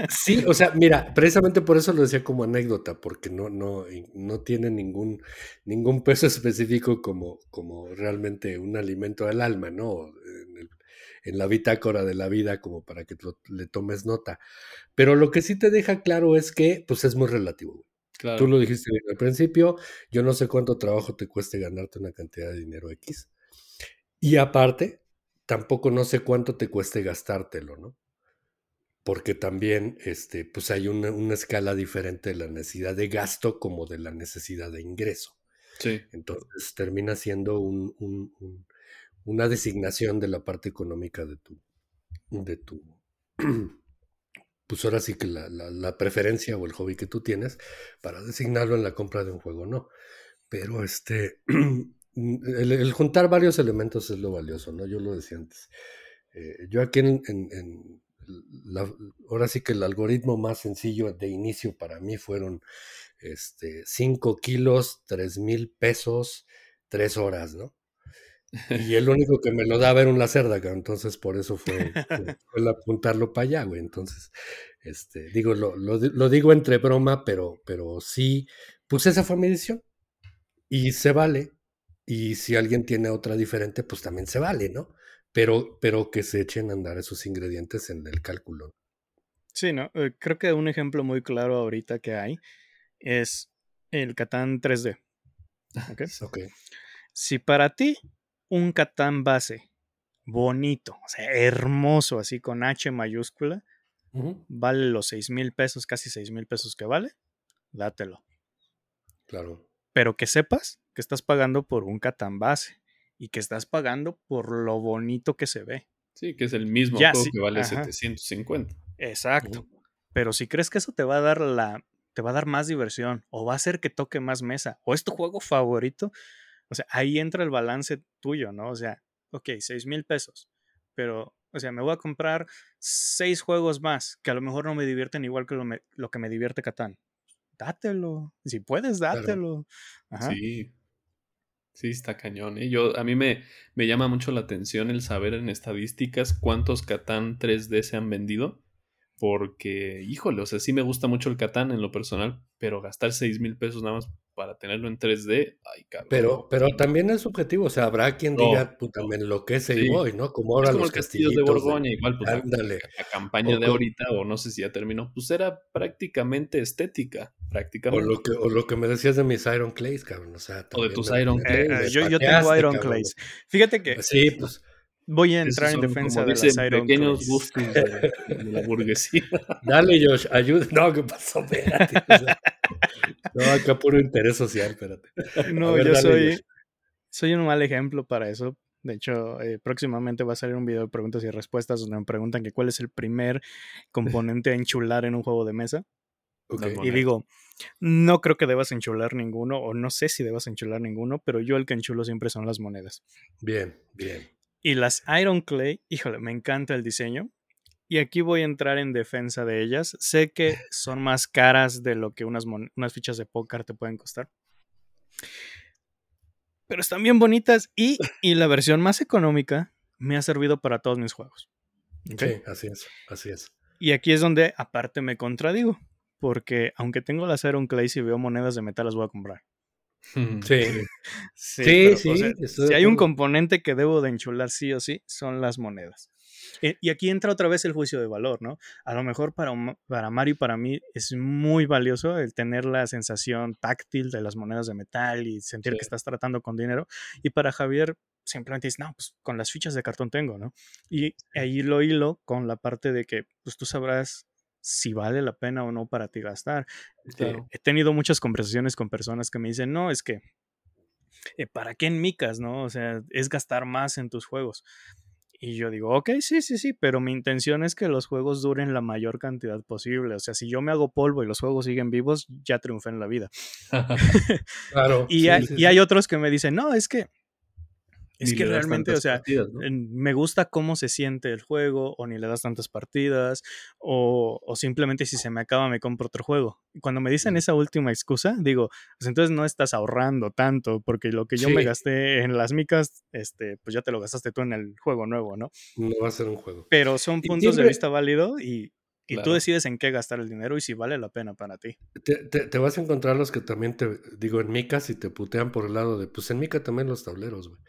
Sí, o sea, mira, precisamente por eso lo decía como anécdota, porque no, no, no tiene ningún, ningún peso específico como, como realmente un alimento del alma, ¿no? En, la bitácora de la vida, como para que lo, le tomes nota. Pero lo que sí te deja claro es que, pues es muy relativo. Claro. Tú lo dijiste al principio, yo no sé cuánto trabajo te cueste ganarte una cantidad de dinero X. Y aparte, tampoco no sé cuánto te cueste gastártelo, ¿no? Porque también este, pues hay una, una, escala diferente de la necesidad de gasto como de la necesidad de ingreso. Sí. Entonces termina siendo un, un, un, una designación de la parte económica de tu, de tu [CLEARS THROAT] pues ahora sí que la, la, preferencia o el hobby que tú tienes para designarlo en la compra de un juego, no. Pero este, [CLEARS THROAT] el, juntar varios elementos es lo valioso, ¿no? Yo lo decía antes. Eh, yo aquí en, ahora sí que el algoritmo más sencillo de inicio para mí fueron este, 5 kilos, 3 mil pesos, 3 horas, ¿no? Y el único que me lo daba era un Lacerda, entonces por eso fue, [LAUGHS] fue, fue el apuntarlo para allá, güey. Entonces, este, digo, lo, lo, lo, digo entre broma, pero, pero sí, pues esa fue mi decisión. Y se vale. Y si alguien tiene otra diferente, pues también se vale, ¿no? Pero, pero que se echen a andar esos ingredientes en el cálculo. Sí, ¿no? Eh, creo que un ejemplo muy claro ahorita que hay es el Catán 3D. [LAUGHS] ¿Okay? okay. Si para ti un Catán base bonito, o sea, hermoso, así con H mayúscula, uh -huh. vale los 6 mil pesos, casi 6 mil pesos que vale, dátelo. Claro. Pero que sepas que estás pagando por un Catán base y que estás pagando por lo bonito que se ve. Sí, que es el mismo ya, juego sí, que vale ajá. 750. Exacto. Uh -huh. Pero si crees que eso te va a dar la te va a dar más diversión o va a hacer que toque más mesa o es tu juego favorito, o sea, ahí entra el balance tuyo, ¿no? O sea, ok, 6 mil pesos, pero, o sea, me voy a comprar seis juegos más que a lo mejor no me divierten igual que lo, me, lo que me divierte Catán. Dátelo, si puedes, dátelo. Claro. Ajá. Sí. Sí, está cañón. ¿eh? Yo, a mí me, me llama mucho la atención el saber en estadísticas cuántos Catán 3D se han vendido porque, híjole, o sea, sí me gusta mucho el Catán en lo personal, pero gastar 6 mil pesos nada más para tenerlo en 3D, ay, cabrón. Pero, pero también es subjetivo, o sea, habrá quien no, diga, también lo que es el sí. boy, ¿no? Como ahora es como los castillos de Borgoña, de... igual, pues Ándale. La, la, campaña o de ahorita, o no sé si ya terminó, pues era prácticamente estética, prácticamente. O lo que, o lo que me decías de mis Iron Clays, cabrón, o sea. O de tus Iron Clays. Eh, yo, yo tengo Iron Clays. Fíjate que... Sí, pues Voy a entrar en defensa de las Iron pequeños gustos de, de, la burguesía. [LAUGHS] Dale, Josh, ayuda. No, ¿qué pasó? Espérate. [LAUGHS] no, acá puro interés social, espérate. No, ver, yo dale, soy. Josh. soy un mal ejemplo para eso. De hecho, eh, próximamente va a salir un video de preguntas y respuestas donde me preguntan que cuál es el primer componente a enchular en un juego de mesa. Y digo, no creo que debas enchular ninguno, o no sé si debas enchular ninguno, pero yo el que enchulo siempre son las monedas. Bien, bien. Y las Iron Clay, híjole, me encanta el diseño. Y aquí voy a entrar en defensa de ellas. Sé que [LAUGHS] son más caras de lo que unas, unas fichas de póker te pueden costar. Pero están bien bonitas y, [LAUGHS] y, la versión más económica me ha servido para todos mis juegos. Sí, así es, así es. Y aquí es donde aparte me contradigo porque aunque tengo la Iron Clay, si veo monedas de metal las voy a comprar. [LAUGHS] Sí, sí, sí. si hay un componente que debo de enchular sí o sí, son las monedas. Eh, y aquí entra otra vez el juicio de valor, ¿no? A lo mejor para, para Mario y para mí es muy valioso el tener la sensación táctil de las monedas de metal y sentir que estás tratando con dinero. Y para Javier simplemente dice, no, pues con las fichas de cartón tengo, ¿no? Y ahí lo hilo con la parte de que, pues tú sabrás si vale la pena o no para ti gastar. he tenido muchas conversaciones con personas que me dicen, no, es que, eh, ¿para qué en micas, no? O sea, es gastar más en tus juegos. Y yo digo, ok, sí, sí, sí, pero mi intención es que los juegos duren la mayor cantidad posible. O sea, si yo me hago polvo y los juegos siguen vivos, ya triunfé en la vida. [LAUGHS] claro. [LAUGHS] y, y hay otros que me dicen, no, es que es que realmente, o sea, me gusta cómo se siente el juego, o ni le das tantas partidas, o, simplemente si se me acaba me compro otro juego. Cuando me dicen esa última excusa, digo, pues entonces no estás ahorrando tanto, porque lo que yo me gasté en las micas, este, pues ya te lo gastaste tú en el juego nuevo, ¿no? No va a ser un juego. Pero son puntos de vista válidos y, y tú decides en qué gastar el dinero y si vale la pena para ti. Te, vas a encontrar los que también te, digo, en Mica, si te putean por el lado de, pues en Mica también los tableros, güey.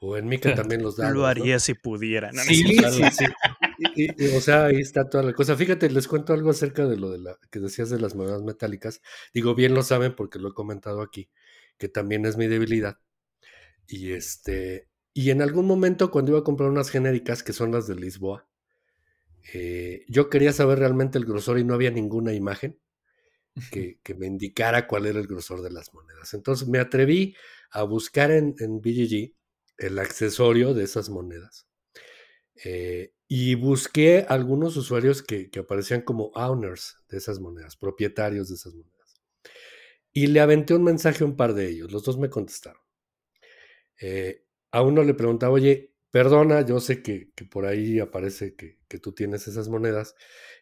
O en Mica también los [LAUGHS] dados. Lo haría si pudiera. sí, sí, sí. o sea, ahí está toda la cosa. Fíjate, les cuento algo acerca de lo de la que decías de las monedas metálicas. Digo, bien lo saben porque lo he comentado aquí, que también es mi debilidad. Y este, y en algún momento cuando iba a comprar unas genéricas que son las de Lisboa, eh, yo quería saber realmente el grosor y no había ninguna imagen que, me indicara cuál era el grosor de las monedas. Entonces me atreví a buscar en, en BGG el accesorio de esas monedas. Eh, y busqué algunos usuarios que, aparecían como owners de esas monedas, propietarios de esas monedas. Y le aventé un mensaje a un par de ellos, los dos me contestaron. Eh, a uno le preguntaba, oye, Perdona, yo sé que, por ahí aparece que, tú tienes esas monedas.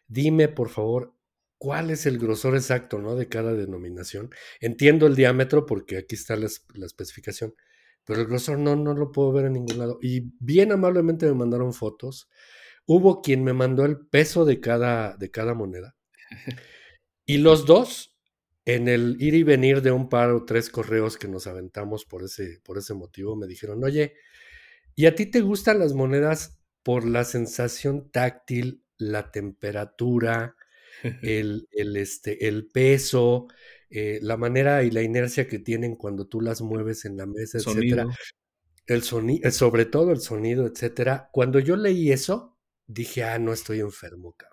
Dime, por favor, cuál es el grosor exacto ¿no? de cada denominación. Entiendo el diámetro porque aquí está la, especificación, pero el grosor no, no lo puedo ver en ningún lado. Y bien amablemente me mandaron fotos. Hubo quien me mandó el peso de cada, de cada moneda. Y los dos, en el ir y venir de un par o tres correos que nos aventamos por ese, por ese motivo, me dijeron, oye, ¿Y a ti te gustan las monedas por la sensación táctil, la temperatura, [LAUGHS] el, el, este, el peso, eh, la manera y la inercia que tienen cuando tú las mueves en la mesa, etcétera? El sonido, eh, sobre todo el sonido, etcétera. Cuando yo leí eso, dije, ah, no estoy enfermo, cabrón.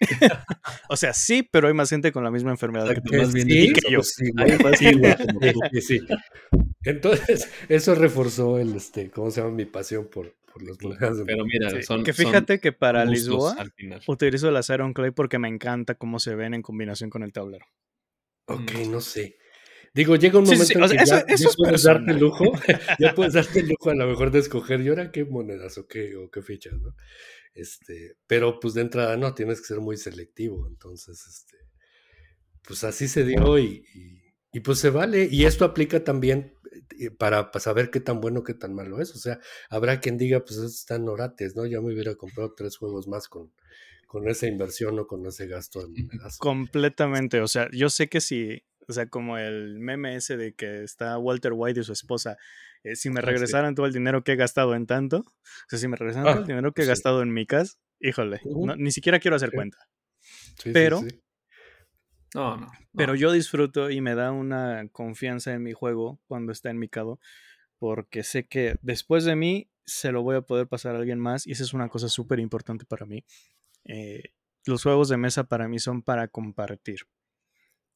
[LAUGHS] o sea, sí, pero hay más gente con la misma enfermedad que tú. Más bien sí, que yo. [LAUGHS] Sí, sí, Entonces, eso reforzó el, este, ¿cómo se llama? Mi pasión por, por las monedas. Pero mira, son, Que fíjate que para Lisboa utilizo las Iron Clay porque me encanta cómo se ven en combinación con el tablero. Ok, mm. no sé. Digo, llega un momento en que ya, puedes darte el lujo, [LAUGHS] [LAUGHS] ya puedes darte el lujo a lo mejor de escoger, ¿y ahora qué monedas o qué, o qué fichas, no? Este, pero pues de entrada no, tienes que ser muy selectivo. Entonces, este, pues así se dio y, y, pues se vale. Y esto aplica también eh, para, saber qué tan bueno, qué tan malo es. O sea, habrá quien diga, pues están orates, ¿no? Yo me hubiera comprado tres juegos más con, con esa inversión o con ese gasto de monedas. Completamente. O sea, yo sé que si, o sea, como el meme ese de que está Walter White y su esposa eh, si me ah, regresaran todo el dinero que he gastado en tanto, o sea, si me regresaran todo el ah, dinero que he gastado en micas, híjole, ni siquiera quiero hacer cuenta. pero, no, no, pero yo disfruto y me da una confianza en mi juego cuando está en micado, porque sé que después de mí se lo voy a poder pasar a alguien más y esa es una cosa súper importante para mí. Eh, los juegos de mesa para mí son para compartir.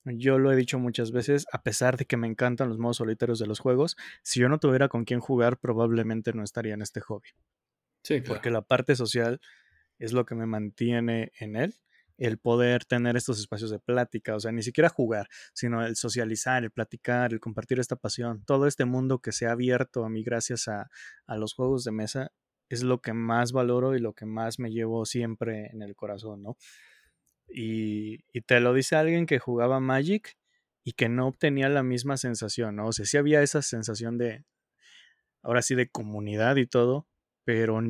Yo lo he dicho muchas veces, a pesar de que me encantan los modos solitarios de los juegos, si yo no tuviera con quién jugar, probablemente no estaría en este hobby. Sí, claro. Porque la parte social es lo que me mantiene en él. El poder tener estos espacios de plática, o sea, ni siquiera jugar, sino el socializar, el platicar, el compartir esta pasión. Todo este mundo que se ha abierto a mí gracias a, a los juegos de mesa es lo que más valoro y lo que más me llevo siempre en el corazón, ¿no? Y, te lo dice alguien que jugaba Magic y que no obtenía la misma sensación, ¿no? O sea, sí había esa sensación de, ahora sí, de comunidad y todo, pero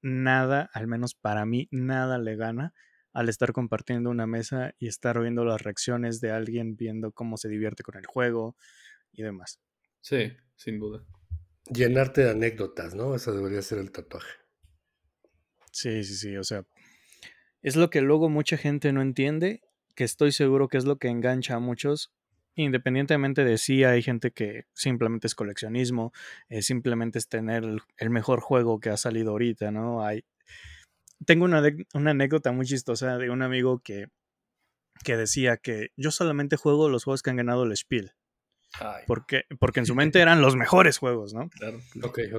nada, al menos para mí, nada le gana al estar compartiendo una mesa y estar viendo las reacciones de alguien, viendo cómo se divierte con el juego y demás. Sí, sin duda. Llenarte de anécdotas, ¿no? Eso debería ser el tatuaje. Sí, sí, sí, o sea, es lo que luego mucha gente no entiende, que estoy seguro que es lo que engancha a muchos, independientemente de si hay gente que simplemente es coleccionismo, eh, simplemente es tener el, mejor juego que ha salido ahorita, ¿no? Hay... Tengo una, una anécdota muy chistosa de un amigo que, que decía que yo solamente juego los juegos que han ganado el Spiel. Porque, porque en su mente [LAUGHS] eran los mejores juegos, ¿no? Claro.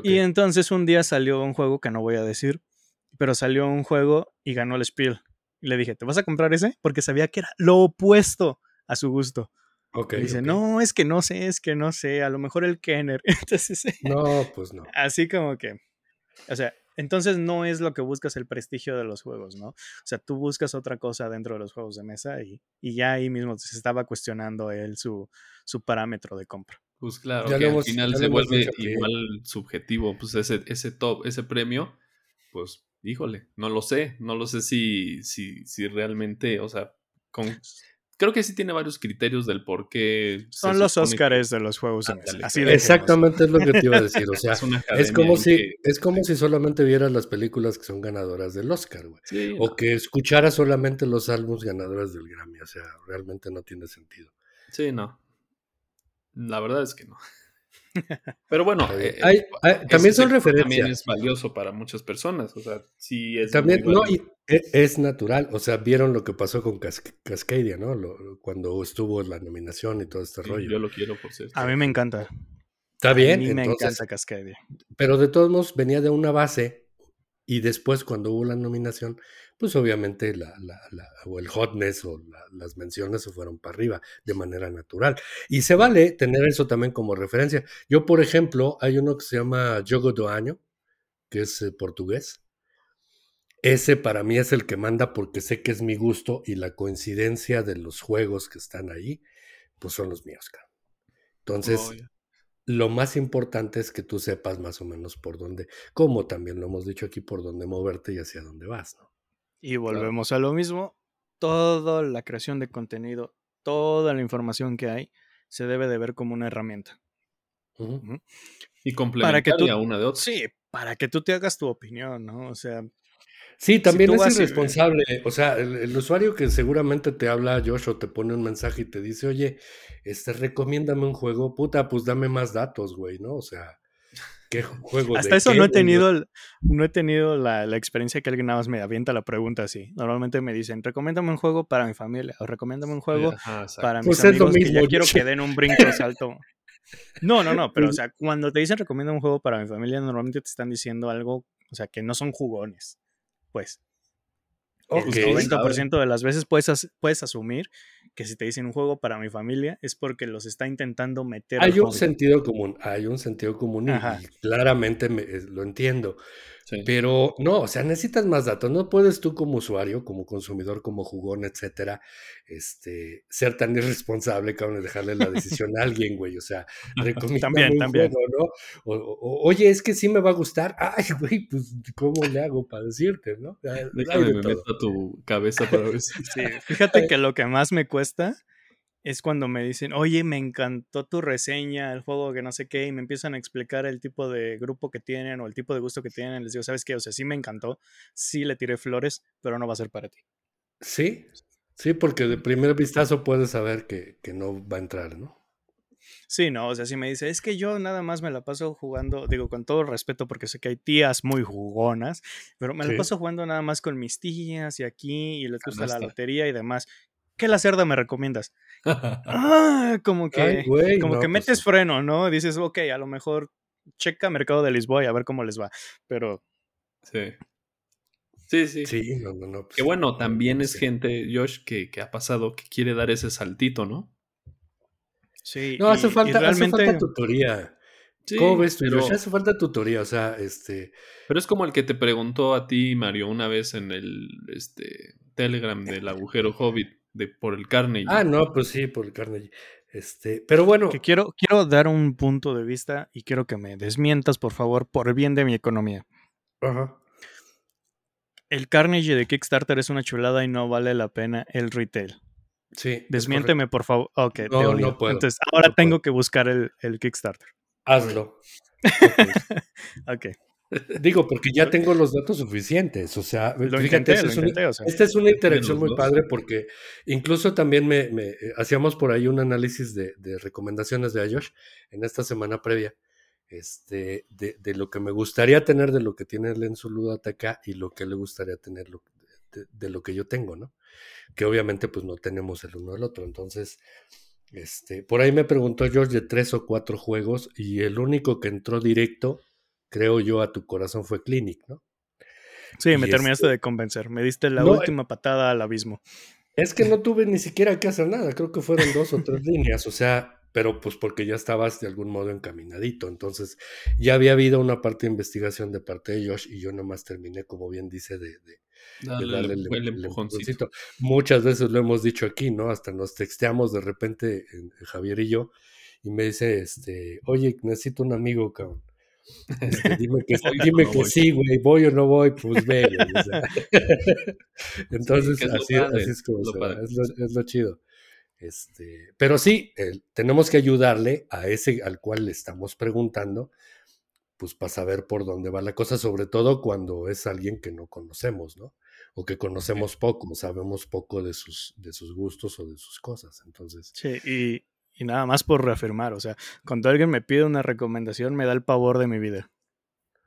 Y entonces un día salió un juego que no voy a decir, pero salió un juego y ganó el Spiel. Y le dije, ¿te vas a comprar ese? Porque sabía que era lo opuesto a su gusto. Okay, y dice, no, es que no sé, es que no sé, a lo mejor el Kenner. [LAUGHS] Entonces, no, pues no. Así como que, o sea, entonces no es lo que buscas el prestigio de los juegos, ¿no? O sea, tú buscas otra cosa dentro de los juegos de mesa y, y ya ahí mismo se estaba cuestionando él su, su parámetro de compra. Pues claro, que al final se vuelve igual subjetivo, pues ese, ese top, ese premio, pues híjole, no lo sé, no lo sé si, si, si realmente, o sea, con, creo que sí tiene varios criterios del por qué. Son los Óscares de los juegos Así Exactamente es lo que te iba a decir. O [LAUGHS] sea, es, como si, es como si solamente vieras las películas que son ganadoras del Oscar, güey. o que escucharas solamente los álbumes ganadores del Grammy. O sea, realmente no tiene sentido. Sí, no. La verdad es que no. Pero bueno, eh, también son referencias. También es valioso para muchas personas. O sea, sí es. También, no, y e, es, natural. O sea, vieron lo que pasó con Cascadia, ¿no? cuando estuvo la nominación y todo este rollo. Yo lo quiero, por cierto. A mí me encanta. Está bien. A mí me encanta Cascadia. Pero de todos modos, venía de una base. Y después, cuando hubo la nominación, pues obviamente la, la, la, o el hotness o las menciones se fueron para arriba de manera natural. Y se vale tener eso también como referencia. Yo, por ejemplo, hay uno que se llama Jogo do Año, que es eh, portugués. Ese para mí es el que manda porque sé que es mi gusto y la coincidencia de los juegos que están ahí, pues son los míos. Entonces, oh, lo más importante es que tú sepas más o menos por dónde, como también lo hemos dicho aquí, por dónde moverte y hacia dónde vas, ¿no? Y volvemos a lo mismo. Toda la creación de contenido, toda la información que hay, se debe de ver como una herramienta. Y complementaria una de otra. Sí, para que tú te hagas tu opinión, ¿no? O sea. Sí, también es irresponsable. O sea, el, usuario que seguramente te habla, Josh, o te pone un mensaje y te dice, oye, este, recomiéndame un juego, puta, pues dame más datos, güey, ¿no? O sea, ¿Qué juego Hasta eso no he tenido, no he tenido la, experiencia que alguien nada más me avienta la pregunta así. Normalmente me dicen, recomiéndame un juego para mi familia o recomiéndame un juego para mis pues amigos que ya quiero que den un brinco salto. [LAUGHS] No, no, no, pero o sea, cuando te dicen recomienda un juego para mi familia, normalmente te están diciendo algo, o sea, que no son jugones, pues. El 90% de las veces puedes, puedes asumir que si te dicen un juego para mi familia es porque los está intentando meter. Hay un sentido común, hay un sentido común y, claramente lo entiendo. Pero no, o sea, necesitas más datos. No puedes tú como usuario, como consumidor, como jugón, etcétera, este, ser tan irresponsable que de dejarle la [LAUGHS] decisión a alguien, güey. O sea, [LAUGHS] también, también. ¿no? oye, es que sí me va a gustar. Ay, [LAUGHS] güey, pues, ¿cómo le hago para decirte, no? Déjame me meto a tu cabeza para ver si. Sí, fíjate que lo que más me cuesta es cuando me dicen, oye, me encantó tu reseña, el juego que no sé qué, y me empiezan a explicar el tipo de grupo que tienen o el tipo de gusto que tienen. Les digo, ¿sabes qué? O sea, sí me encantó, sí le tiré flores, pero no va a ser para ti. Sí, sí, porque de primer vistazo puedes saber que, no va a entrar, ¿no? Sí, no, o sea, si me dice, es que yo nada más me la paso jugando, digo, con todo respeto, porque sé que hay tías muy jugonas, pero me la paso jugando nada más con mis tías y aquí, y les gusta la lotería y demás ¿qué la cerda me recomiendas? [LAUGHS] ah, como que, como que pues metes freno, ¿no? Dices, ok, a lo mejor checa Mercado de Lisboa y a ver cómo les va. Pero. Sí. Sí, sí. Sí, no, no, no. Pues que bueno, también es gente, Josh, que, que, ha pasado, que quiere dar ese saltito, ¿no? Sí. No, hace, falta, realmente... hace falta tutoría. ¿Cómo ves tú, Josh? Hace falta tutoría, o sea, este. Pero es como el que te preguntó a ti, Mario, una vez en el este, Telegram del [LAUGHS] agujero Hobbit, de, por el Carnegie. Ah, no, pues sí, por el Carnegie. Este, pero bueno. Que quiero, quiero dar un punto de vista y quiero que me desmientas, por favor, por el bien de mi economía. Ajá. El Carnegie de Kickstarter es una chulada y no vale la pena el retail. Sí. Desmiénteme, por favor. Ok, no, no puedo. Entonces, ahora tengo que buscar el, el Kickstarter. Hazlo. [LAUGHS] ok. Digo, porque ya tengo los datos suficientes. O sea, fíjate, esta es una interacción muy padre porque incluso también me, eh, hacíamos por ahí un análisis de, recomendaciones de Ayosh en esta semana previa. Este, de, lo que me gustaría tener de lo que tiene él en su ludoteca y lo que le gustaría tener de, de, lo que yo tengo, ¿no? Que obviamente pues no tenemos el uno del otro. Entonces, este, por ahí me preguntó George de tres o cuatro juegos y el único que entró directo creo yo, a tu corazón fue Clinic, ¿no? Sí, me terminaste este de convencer. Me diste la eh última patada al abismo. Es que no tuve ni siquiera que hacer nada. Creo que fueron dos o tres líneas. O sea, pero pues porque ya estabas de algún modo encaminadito. Entonces, ya había habido una parte de investigación de parte de Josh y yo nomás terminé, como bien dice, de, darle el, empujoncito. Muchas veces lo hemos dicho aquí, ¿no? Hasta nos texteamos de repente Javier y yo y me dice, este, oye, necesito un amigo, cabrón. Este, dime que, [LAUGHS] dime que sí, güey, voy o no voy, pues ve. [LAUGHS] Entonces, así, es como es, lo, chido. Este, pero sí, tenemos que ayudarle a ese al cual le estamos preguntando, pues para saber por dónde va la cosa, sobre todo cuando es alguien que no conocemos, ¿no? O que conocemos poco, sabemos poco de sus, de sus gustos o de sus cosas. Entonces. Sí, y, y nada más por reafirmar, o sea, cuando alguien me pide una recomendación me da el pavor de mi vida.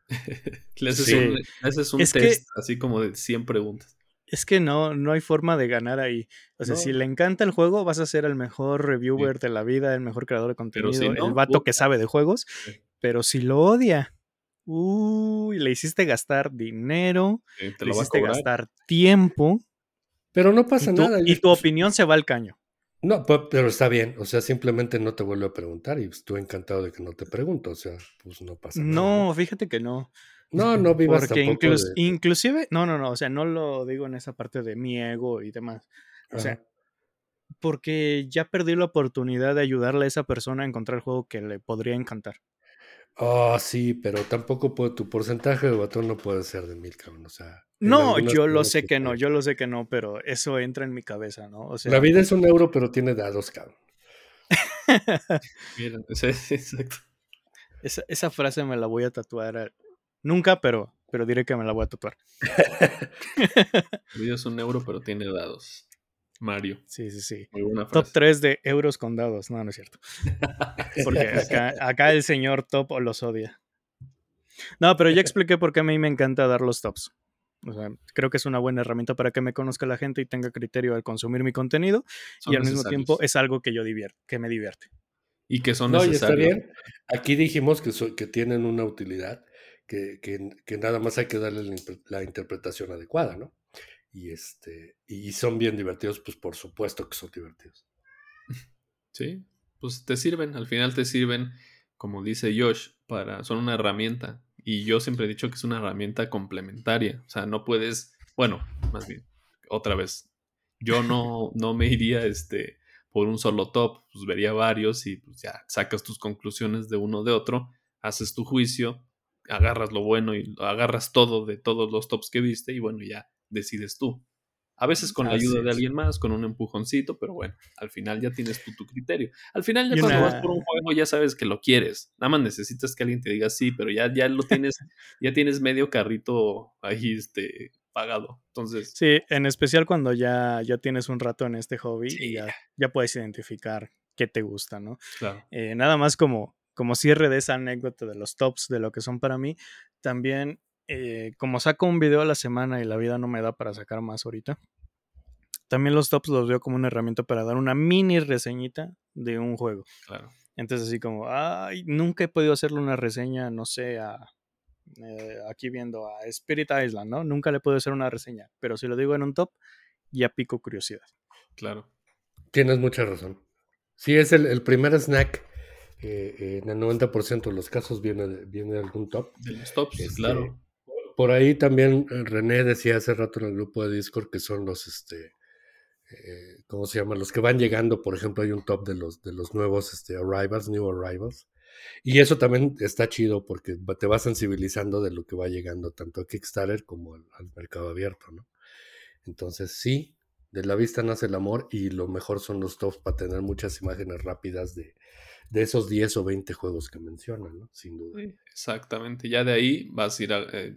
[LAUGHS] Le haces un, test así como de 100 preguntas. Es que no, no hay forma de ganar ahí. O sea, si le encanta el juego, vas a ser el mejor reviewer de la vida, el mejor creador de contenido, el vato que sabe de juegos. Pero si lo odia, uy, le hiciste gastar dinero, le hiciste gastar tiempo. Pero no pasa nada. Y tu opinión se va al caño. No, pero está bien, o sea, simplemente no te vuelvo a preguntar y estoy encantado de que no te pregunto, o sea, pues no pasa nada. No, fíjate que no. No, no vivas Porque inclusive, no, no, no, o sea, no lo digo en esa parte de mi ego y demás. O sea, porque ya perdí la oportunidad de ayudarle a esa persona a encontrar el juego que le podría encantar. Ah, sí, pero tampoco puede, tu porcentaje de batón no puede ser de mil, cabrón. O sea. No, yo lo sé que no, yo lo sé que no, pero eso entra en mi cabeza, ¿no? O sea, la vida es un euro, pero tiene dados, cabrón. [LAUGHS] Miren, exacto. Esa, esa, frase me la voy a tatuar. Nunca, pero, pero diré que me la voy a tatuar. [LAUGHS] la vida es un euro, pero tiene dados. Mario. Sí, sí, sí. Muy buena Top 3 de euros con dados. No, no es cierto. [LAUGHS] Porque acá, el señor top los odia. No, pero ya expliqué por qué a mí me encanta dar los tops. O sea, creo que es una buena herramienta para que me conozca la gente y tenga criterio al consumir mi contenido. y al mismo tiempo es algo que yo divierto, que me divierte. Y que son no, necesarios. está bien. Aquí dijimos que, que tienen una utilidad, que, que, nada más hay que darle la interpretación adecuada, ¿no? y este y son bien divertidos, pues por supuesto que son divertidos. Sí, pues te sirven, al final te sirven, como dice Josh, para son una herramienta y yo siempre he dicho que es una herramienta complementaria, o sea, no puedes, bueno, más bien, otra vez, yo no no me iría este por un solo top, pues vería varios y pues ya sacas tus conclusiones de uno de otro, haces tu juicio, agarras lo bueno y agarras todo de todos los tops que viste y bueno, ya decides tú. A veces con la ayuda de alguien más, con un empujoncito, pero bueno, al final ya tienes tú tu criterio. Al final ya cuando vas por un juego ya sabes que lo quieres. Nada más necesitas que alguien te diga sí, pero ya, ya lo tienes, [LAUGHS] ya tienes medio carrito ahí este, pagado. Entonces. Sí, en especial cuando ya, ya tienes un rato en este hobby y ya, ya puedes identificar qué te gusta, ¿no? Claro. Eh, nada más como, como cierre de esa anécdota de los tops de lo que son para mí, también eh, como saco un video a la semana y la vida no me da para sacar más ahorita, también los tops los veo como una herramienta para dar una mini reseñita de un juego. Claro. Entonces así como, ay, nunca he podido hacerle una reseña, no sé, a, eh, aquí viendo a Spirit Island, ¿no? Nunca le puedo hacer una reseña, pero si lo digo en un top, ya pico curiosidad. Claro. Tienes mucha razón. Sí, es el, primer snack. Eh, en el 90% de los casos viene de, viene algún top. De los tops, este, claro. Por ahí también eh, René decía hace rato en el grupo de Discord que son los, este, eh, ¿cómo se llama? Los que van llegando, por ejemplo, hay un top de los, de los nuevos este, arrivals, new arrivals. Y eso también está chido porque te va sensibilizando de lo que va llegando tanto a Kickstarter como al, mercado abierto, ¿no? Entonces, sí, de la vista nace el amor y lo mejor son los tops para tener muchas imágenes rápidas de, de esos 10 o 20 juegos que mencionan, ¿no? Sin duda. Exactamente. Ya de ahí vas a ir a, eh,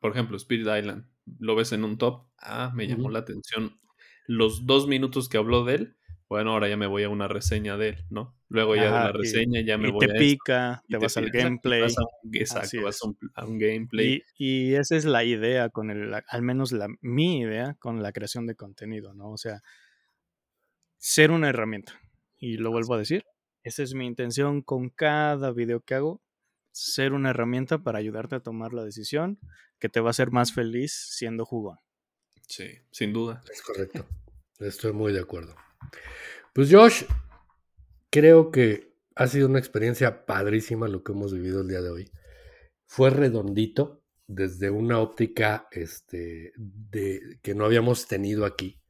por ejemplo, Spirit Island. Lo ves en un top. Ah, me llamó la atención. Los dos minutos que habló de él, bueno, ahora ya me voy a una reseña de él, ¿no? Luego ya de la reseña ya me voy te pica, te, vas al gameplay. exacto, vas a un, gameplay. Y, esa es la idea con el, al menos la, mi idea con la creación de contenido, ¿no? O sea, ser una herramienta. Y lo vuelvo a decir, esa es mi intención con cada video que hago, ser una herramienta para ayudarte a tomar la decisión que te va a hacer más feliz siendo jugón. Sí, sin duda. Es correcto. Estoy muy de acuerdo. Pues Josh, creo que ha sido una experiencia padrísima lo que hemos vivido el día de hoy. Fue redondito desde una óptica este, de, que no habíamos tenido aquí.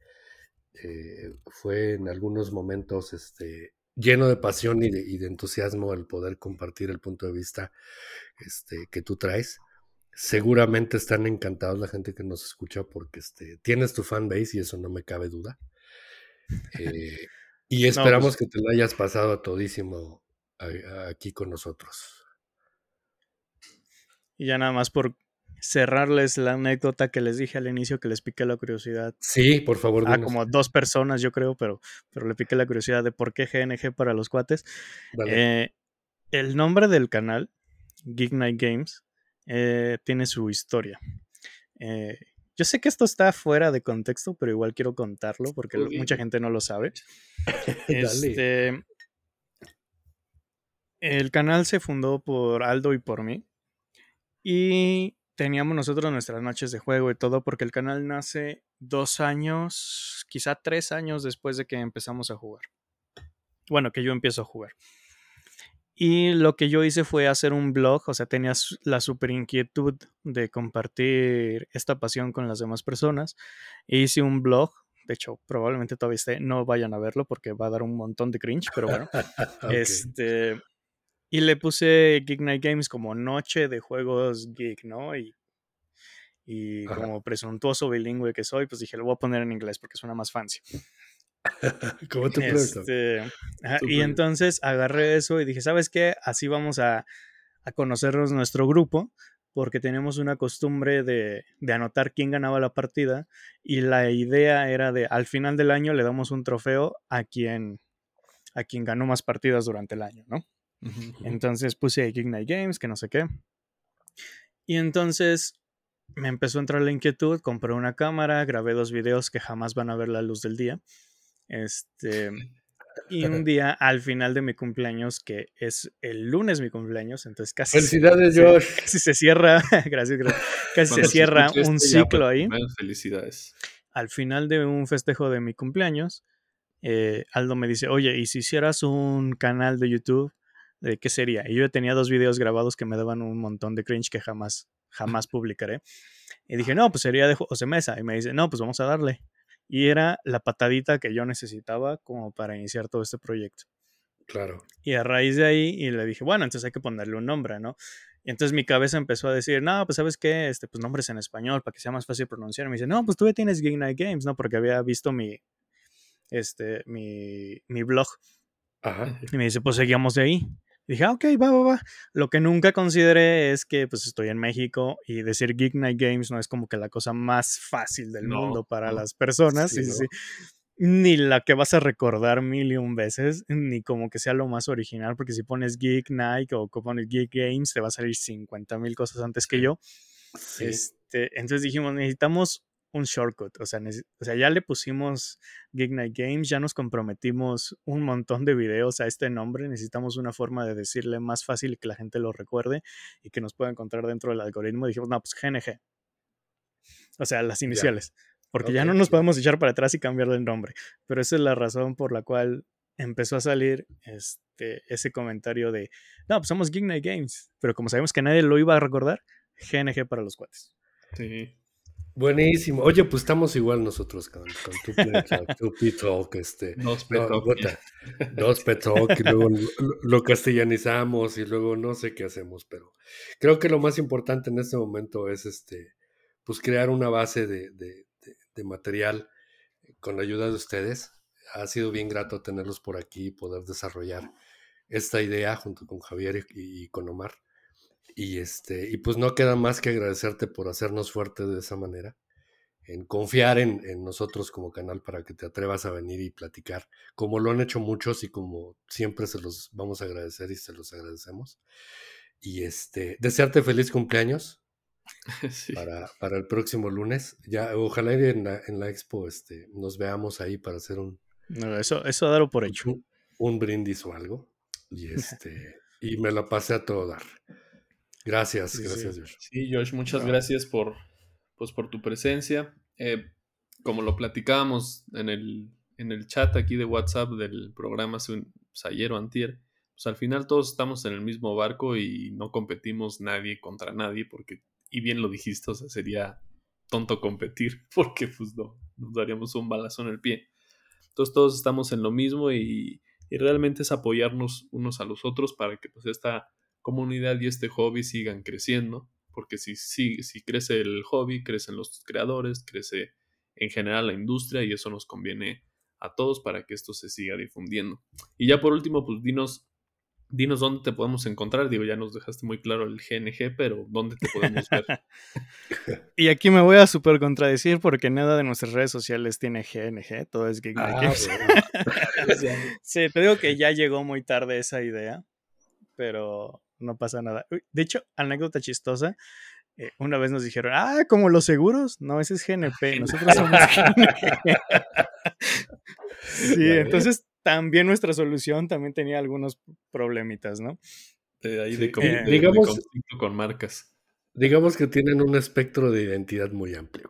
Eh, fue en algunos momentos este, lleno de pasión y de, entusiasmo el poder compartir el punto de vista este, que tú traes. Seguramente están encantados la gente que nos escucha porque este, tienes tu fanbase y eso no me cabe duda. Eh, y [LAUGHS] pues esperamos que te lo hayas pasado a todísimo aquí con nosotros. Y ya nada más por cerrarles la anécdota que les dije al inicio que les piqué la curiosidad. Sí, por favor. A como dos personas, yo creo, pero, pero le piqué la curiosidad de por qué GNG para los cuates. Eh, el nombre del canal, Geek Night Games, eh, tiene su historia. Eh, yo sé que esto está fuera de contexto, pero igual quiero contarlo porque mucha gente no lo sabe. [LAUGHS] este, el canal se fundó por Aldo y por mí. Y teníamos nosotros nuestras noches de juego y todo porque el canal nace dos años, quizá tres años después de que empezamos a jugar. Bueno, que yo empiezo a jugar. Y lo que yo hice fue hacer un blog, o sea, tenía la super inquietud de compartir esta pasión con las demás personas. E hice un blog, de hecho, probablemente todavía esté, no vayan a verlo porque va a dar un montón de cringe, pero bueno. [LAUGHS] Este. Y le puse Geek Night Games como noche de juegos geek, ¿no? Y, y como presuntuoso bilingüe que soy, pues dije, lo voy a poner en inglés porque suena más fancy. [LAUGHS] ¿Cómo te este, Y entonces agarré eso y dije, ¿sabes qué? Así vamos a, a conocernos nuestro grupo, porque tenemos una costumbre de, de, anotar quién ganaba la partida y la idea era de al final del año le damos un trofeo a quien, a quien ganó más partidas durante el año, ¿no? Entonces puse Ignite Games, que no sé qué. Y entonces me empezó a entrar la inquietud, compré una cámara, grabé dos videos que jamás van a ver la luz del día. Este, y un [LAUGHS] día al final de mi cumpleaños, que es el lunes mi cumpleaños, entonces casi. Felicidades, Josh. Casi se cierra, [LAUGHS] gracias, gracias. Casi se cierra un ciclo ahí. Felicidades. Al final de un festejo de mi cumpleaños, eh, Aldo me dice: Oye, ¿y si hicieras un canal de YouTube? ¿De qué sería? Y yo tenía dos videos grabados que me daban un montón de cringe que jamás, jamás publicaré. Y dije, no, pues sería de José Mesa. Y me dice, no, pues vamos a darle y era la patadita que yo necesitaba como para iniciar todo este proyecto. Claro. Y a raíz de ahí, y le dije, bueno, entonces hay que ponerle un nombre, ¿no? Y entonces mi cabeza empezó a decir, no, pues sabes qué, este, pues nombres en español para que sea más fácil pronunciar. Y me dice, no, pues tú ya tienes Game Night Games, ¿no? Porque había visto mi, este, mi, mi blog. Ajá. Y me dice, pues seguíamos de ahí dije, ah, ok, va, va, va. Lo que nunca consideré es que pues estoy en México y decir Geek Night Games no es como que la cosa más fácil del mundo para las personas. Ni la que vas a recordar mil y un veces, ni como que sea lo más original, porque si pones Geek Night o pones Geek Games, te va a salir 50 mil cosas antes que yo. Este, entonces dijimos, necesitamos un shortcut. O sea, o sea, ya le pusimos Gig Night Games, ya nos comprometimos un montón de videos a este nombre. Necesitamos una forma de decirle más fácil y que la gente lo recuerde y que nos pueda encontrar dentro del algoritmo. Dijimos, no, pues GNG. O sea, las iniciales. Porque ya no nos podemos echar para atrás y cambiarle el nombre. Pero esa es la razón por la cual empezó a salir este, ese comentario de, no, pues somos Gig Night Games. Pero como sabemos que nadie lo iba a recordar, GNG para los cuates. Sí. Buenísimo. Oye, pues estamos igual nosotros con, tu, tu Pitalk, este. Dos Petalk. dos Petalk, y luego lo, castellanizamos y luego no sé qué hacemos, pero creo que lo más importante en este momento es este, pues crear una base de, de, de material con la ayuda de ustedes. Ha sido bien grato tenerlos por aquí y poder desarrollar esta idea junto con Javier y con Omar. Y, este, y pues no queda más que agradecerte por hacernos fuerte de esa manera, en confiar en, nosotros como canal para que te atrevas a venir y platicar, como lo han hecho muchos y como siempre se los vamos a agradecer y se los agradecemos. Y este, desearte feliz cumpleaños [LAUGHS] para, para, el próximo lunes. Ya, ojalá en la, en la expo este, nos veamos ahí para hacer un... No, eso, eso darlo por hecho. Un, un brindis o algo. Y, [LAUGHS] este, y me la pasé a todo dar. Gracias, gracias, Josh. Sí, Josh, muchas gracias por, pues, por tu presencia. Eh, como lo platicábamos en el, en el chat aquí de WhatsApp del programa un, pues, ayer o antier, pues al final todos estamos en el mismo barco y no competimos nadie contra nadie, porque, y bien lo dijiste, o sea, sería tonto competir, [LAUGHS] porque pues no, nos daríamos un balazo en el pie. Entonces todos estamos en lo mismo y, y realmente es apoyarnos unos a los otros para que pues esta comunidad y este hobby sigan creciendo, porque si, si, si crece el hobby, crecen los creadores, crece en general la industria y eso nos conviene a todos para que esto se siga difundiendo. Y ya por último, pues dinos, dinos dónde te podemos encontrar. Digo, ya nos dejaste muy claro el GNG, pero ¿dónde te podemos ver? [LAUGHS] y aquí me voy a super contradecir porque nada de nuestras redes sociales tiene GNG, todo es Geek ah, [LAUGHS] sí, te digo que ya llegó muy tarde esa idea, pero no pasa nada. De hecho, anécdota chistosa, eh, una vez nos dijeron, ah, como los seguros, no, ese es GNP, nosotros somos GNP. [LAUGHS] sí, entonces también nuestra solución también tenía algunos problemitas, ¿no? De ahí de, eh, digamos, con marcas. Digamos que tienen un espectro de identidad muy amplio,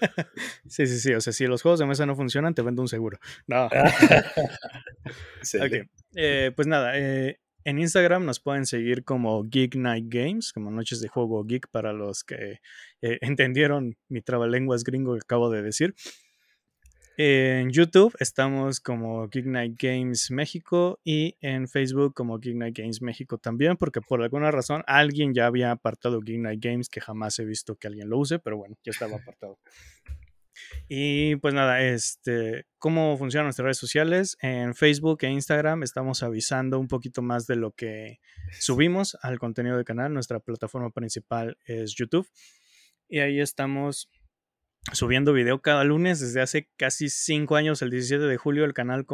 [LAUGHS] Sí, sí, sí. O sea, si los juegos de mesa no funcionan, te vendo un seguro. No. [LAUGHS] Eh, pues nada, eh, en Instagram nos pueden seguir como Geek Night Games, como Noches de Juego Geek para los que eh, [LAUGHS] entendieron mi trabalenguas gringo que acabo de decir. En YouTube estamos como Geek Night Games México y en Facebook como Geek Night Games México también, porque por alguna razón alguien ya había apartado Geek Night Games que jamás he visto que alguien lo use, pero bueno, ya estaba apartado. [LAUGHS] Y pues nada, este, ¿cómo funcionan nuestras redes sociales? En Facebook e Instagram estamos avisando un poquito más de lo que subimos al contenido del canal. Nuestra plataforma principal es YouTube. Y ahí estamos subiendo video cada lunes desde hace casi cinco años. El 17 de julio el canal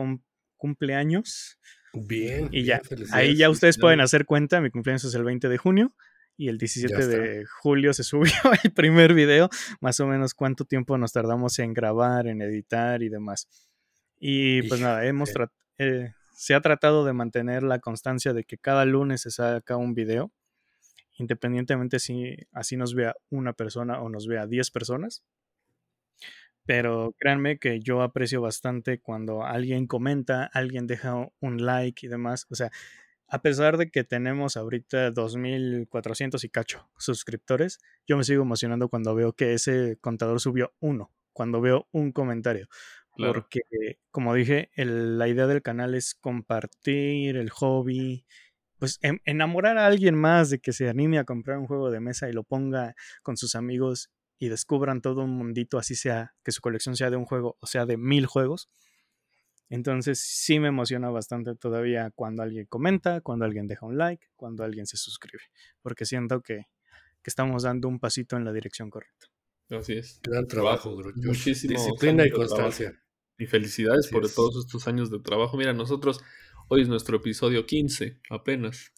cumple años. Bien. Y ya, ahí ya ustedes pueden hacer cuenta. Mi cumpleaños es el 20 de junio y el 17 de julio se [LAUGHS] subió el primer video, más o menos cuánto tiempo nos tardamos en grabar, en editar y demás. Y pues nada, hemos eh, se ha tratado de mantener la constancia de que cada lunes se saca un video, independientemente si así nos vea una persona o nos vea 10 personas. Pero créanme que yo aprecio bastante cuando alguien comenta, alguien deja un like y demás. O sea, a pesar de que tenemos ahorita 2.400 y cacho suscriptores, yo me sigo emocionando cuando veo que ese contador subió uno, cuando veo un comentario. Porque, como dije, la idea del canal es compartir el hobby, pues enamorar a alguien más de que se anime a comprar un juego de mesa y lo ponga con sus amigos y descubran todo un mundito, así sea que su colección sea de un juego o sea de mil juegos. Entonces sí me emociona bastante todavía cuando alguien comenta, cuando alguien deja un like, cuando alguien se suscribe, porque siento que, estamos dando un pasito en la dirección correcta. Así es. Gran trabajo, bro. Muchísimo. Disciplina y constancia. Y felicidades por todos estos años de trabajo. Mira, nosotros, hoy es nuestro episodio 15, apenas.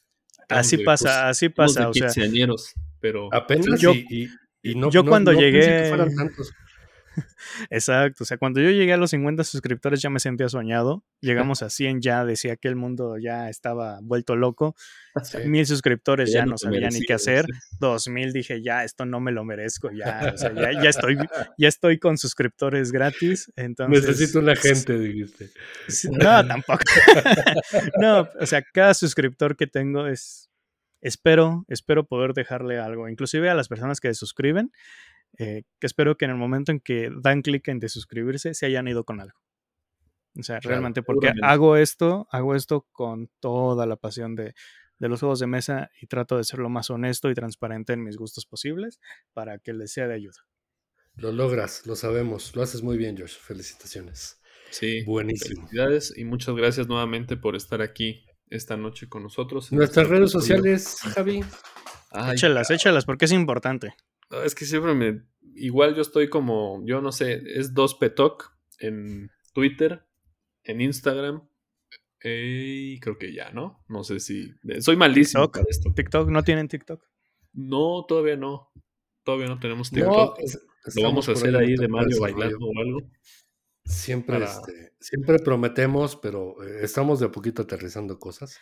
así pasa, así pasa. De o sea, pero apenas yo, y, yo cuando llegué. Exacto, o sea, cuando yo llegué a los 50 suscriptores ya me sentía soñado, llegamos a 100 ya, decía que el mundo ya estaba vuelto loco, mil suscriptores ya, no sabía ni qué hacer, dos mil dije ya, esto no me lo merezco, ya, o sea, ya, estoy, [LAUGHS] ya estoy con suscriptores gratis, entonces... Necesito una gente, dijiste. No, tampoco. [LAUGHS] [LAUGHS] no, o sea, cada suscriptor que tengo es... Espero, espero poder dejarle algo, inclusive a las personas que se suscriben, eh, que espero que en el momento en que dan clic en desuscribirse se hayan ido con algo. O sea, realmente porque hago esto, hago esto con toda la pasión de, de, los juegos de mesa y trato de ser lo más honesto y transparente en mis gustos posibles para que les sea de ayuda. Lo logras, lo sabemos, lo haces muy bien, Josh. Felicitaciones. Sí, buenísimo. Felicidades y muchas gracias nuevamente por estar aquí esta noche con nosotros. Nuestras redes sociales, Javi. échalas, échalas, porque es importante. Es que siempre me. Igual yo estoy como. Yo no sé, es 2petoc en Twitter, en Instagram. Y creo que ya, ¿no? No sé si. Soy malísimo TikTok, para esto. ¿TikTok? ¿No tienen TikTok? No, todavía no. Todavía no tenemos TikTok. Lo vamos a hacer ahí de Mario bailando o algo. Siempre, este, siempre prometemos, pero eh, estamos de a poquito aterrizando cosas.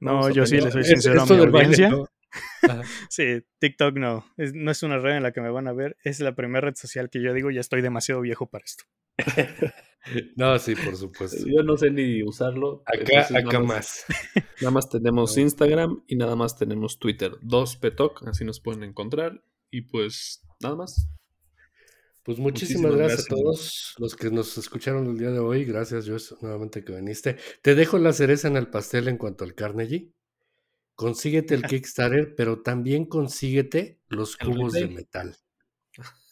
No, yo sí le soy sincero a mi audiencia. [LAUGHS] sí, TikTok no. no es una red en la que me van a ver. Es la primera red social que yo digo, ya estoy demasiado viejo para esto. [LAUGHS] no, sí, por supuesto. Yo no sé ni usarlo. Acá, acá más, [LAUGHS] Nada más tenemos Instagram y nada más tenemos Twitter. Dos Petok, así nos pueden encontrar. Y pues, nada más. Pues muchísimas, gracias, a todos los que nos escucharon el día de hoy. Gracias, Josh, nuevamente que viniste. Te dejo la cereza en el pastel en cuanto al Carnegie consíguete el [LAUGHS] Kickstarter, pero también consíguete los cubos de metal. [LAUGHS]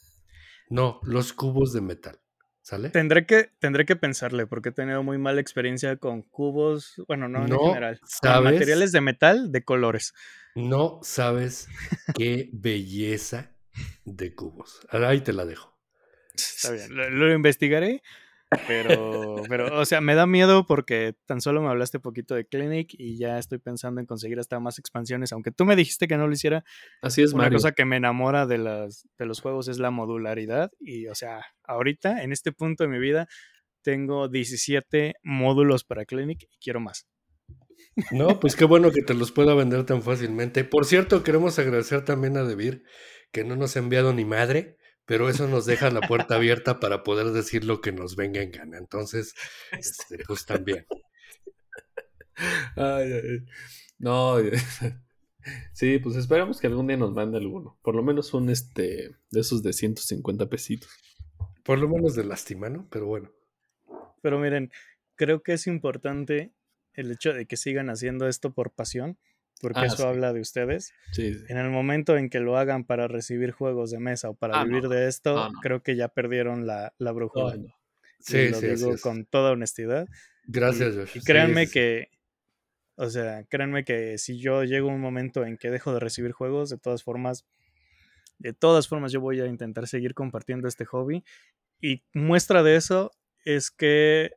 No, los cubos de metal. ¿Sale? Tendré que, tendré que pensarle, porque he tenido muy mala experiencia con cubos, bueno, no, en general, con materiales de metal de colores. No sabes [LAUGHS] qué belleza de cubos. Ahí te la dejo. Está bien, lo investigaré pero, pero, o sea, me da miedo porque tan solo me hablaste poquito de Clinic y ya estoy pensando en conseguir hasta más expansiones. Aunque tú me dijiste que no lo hiciera. Así es, Una cosa que me enamora de, las, de los juegos es la modularidad. Y, o sea, ahorita, en este punto de mi vida, tengo 17 módulos para Clinic y quiero más. No, pues qué bueno que te los pueda vender tan fácilmente. Por cierto, queremos agradecer también a Debir, que no nos ha enviado ni madre pero eso nos deja la puerta [LAUGHS] abierta para poder decir lo que nos venga en gana. Entonces, este, pues también. No, [LAUGHS] sí, pues esperamos que algún día nos mande alguno. Por lo menos un este de esos de 150 pesitos. Por lo menos de lástima, ¿no? Pero bueno. Pero miren, creo que es importante el hecho de que sigan haciendo esto por pasión porque ah, eso habla de ustedes. En el momento en que lo hagan para recibir juegos de mesa o para ah, vivir de esto, creo que ya perdieron la, la brújula. sí, lo digo con toda honestidad. Gracias, Josh. Y, créanme que, o sea, créanme que si yo llego a un momento en que dejo de recibir juegos, de todas formas, de todas formas yo voy a intentar seguir compartiendo este hobby. Y muestra de eso es que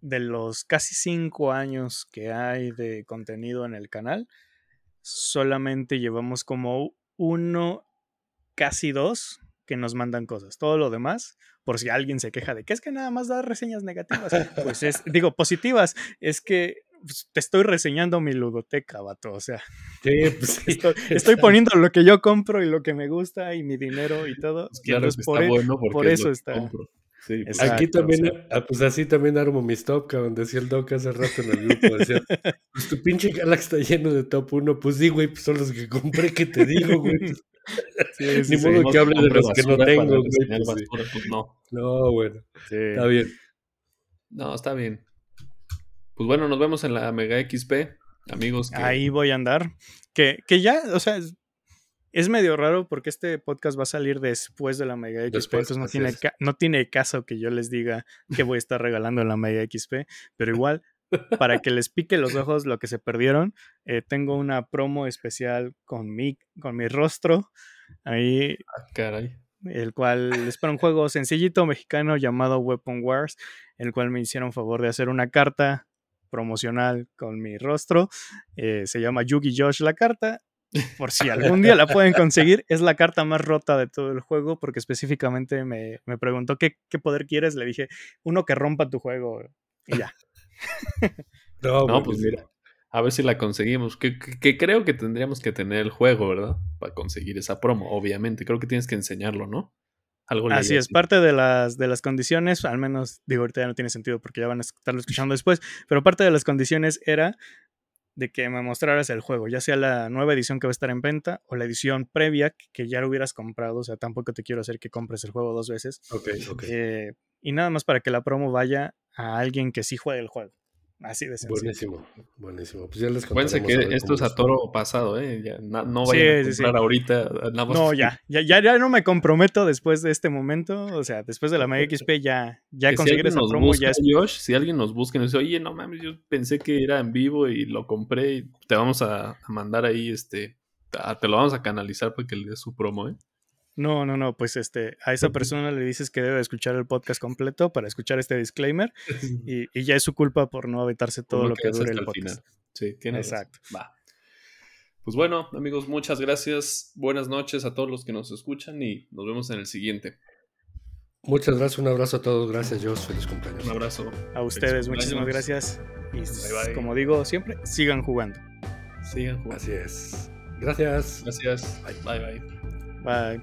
de los casi cinco años que hay de contenido en el canal, solamente llevamos como uno, casi dos que nos mandan cosas. Todo lo demás, por si alguien se queja de que es que nada más da reseñas negativas, pues es, [LAUGHS] digo, positivas, es que pues, te estoy reseñando mi ludoteca, vato, o sea, [LAUGHS] pues [LAUGHS] estoy, poniendo lo que yo compro y lo que me gusta y mi dinero y todo. Pues claro por, e, bueno por eso está. Pues, aquí también, ah, pues así también armo mis top, cabrón. Decía el Doc hace rato en el grupo. Decía, [LAUGHS] pues tu pinche Galaxy está lleno de top 1. Pues sí, güey, pues son los que compré, que te digo, güey. [LAUGHS] Ni modo que hable de los que no tengo, güey. Pues no. no, bueno. Está bien. No, está bien. Pues bueno, nos vemos en la Mega XP, amigos. Ahí voy a andar. Que, que ya, o sea, es medio raro porque este podcast va a salir después de la Mega XP, entonces no tiene, no tiene caso que yo les diga que voy a estar regalando la Mega XP, pero igual, [LAUGHS] para que les pique los ojos lo que se perdieron, eh, tengo una promo especial con mi, con mi rostro ahí. Ah, caray. El cual es para un juego sencillito mexicano llamado Weapon Wars, el cual me hicieron favor de hacer una carta promocional con mi rostro. Eh, se llama Yugi Josh la carta por si algún día la pueden conseguir, es la carta más rota de todo el juego, porque específicamente me, preguntó ¿qué, poder quieres, le dije, uno que rompa tu juego y ya. [LAUGHS] no, pues mira, a ver si la conseguimos, que, creo que tendríamos que tener el juego, ¿verdad? Para conseguir esa promo, obviamente, creo que tienes que enseñarlo, ¿no? Algo así es, parte de las, de las condiciones, al menos digo, ahorita ya no tiene sentido porque ya van a estarlo escuchando después, pero parte de las condiciones era de que me mostraras el juego, ya sea la nueva edición que va a estar en venta o la edición previa que ya lo hubieras comprado, o sea, tampoco te quiero hacer que compres el juego dos veces. Ok, ok. Eh, y nada más para que la promo vaya a alguien que sí juegue el juego. Así de sencillo. Buenísimo, buenísimo. Pues ya les Acuérdense que esto es a toro pasado, ¿eh? Ya, no, vayan a comprar ahorita. No, ya, ya, ya, no me comprometo después de este momento. O sea, después de la Mega XP ya, ya conseguir esa promo ya es... Josh, si alguien nos busca y nos dice, oye, no mames, yo pensé que era en vivo y lo compré y te vamos a, mandar ahí, este, te lo vamos a canalizar para que le des su promo, ¿eh? No, no, no, pues este, a esa persona le dices que debe escuchar el podcast completo para escuchar este disclaimer [LAUGHS] y, ya es su culpa por no aventarse todo lo, que, dure el podcast. Sí, tiene Exacto. Va. Pues bueno, amigos, muchas gracias. Buenas noches a todos los que nos escuchan y nos vemos en el siguiente. Muchas gracias, un abrazo a todos. Gracias, Dios. Feliz cumpleaños. Un abrazo. A ustedes, muchísimas gracias. Y como digo siempre, sigan jugando. Sigan jugando. Así es. Gracias. Gracias. bye. bye. bye. 拜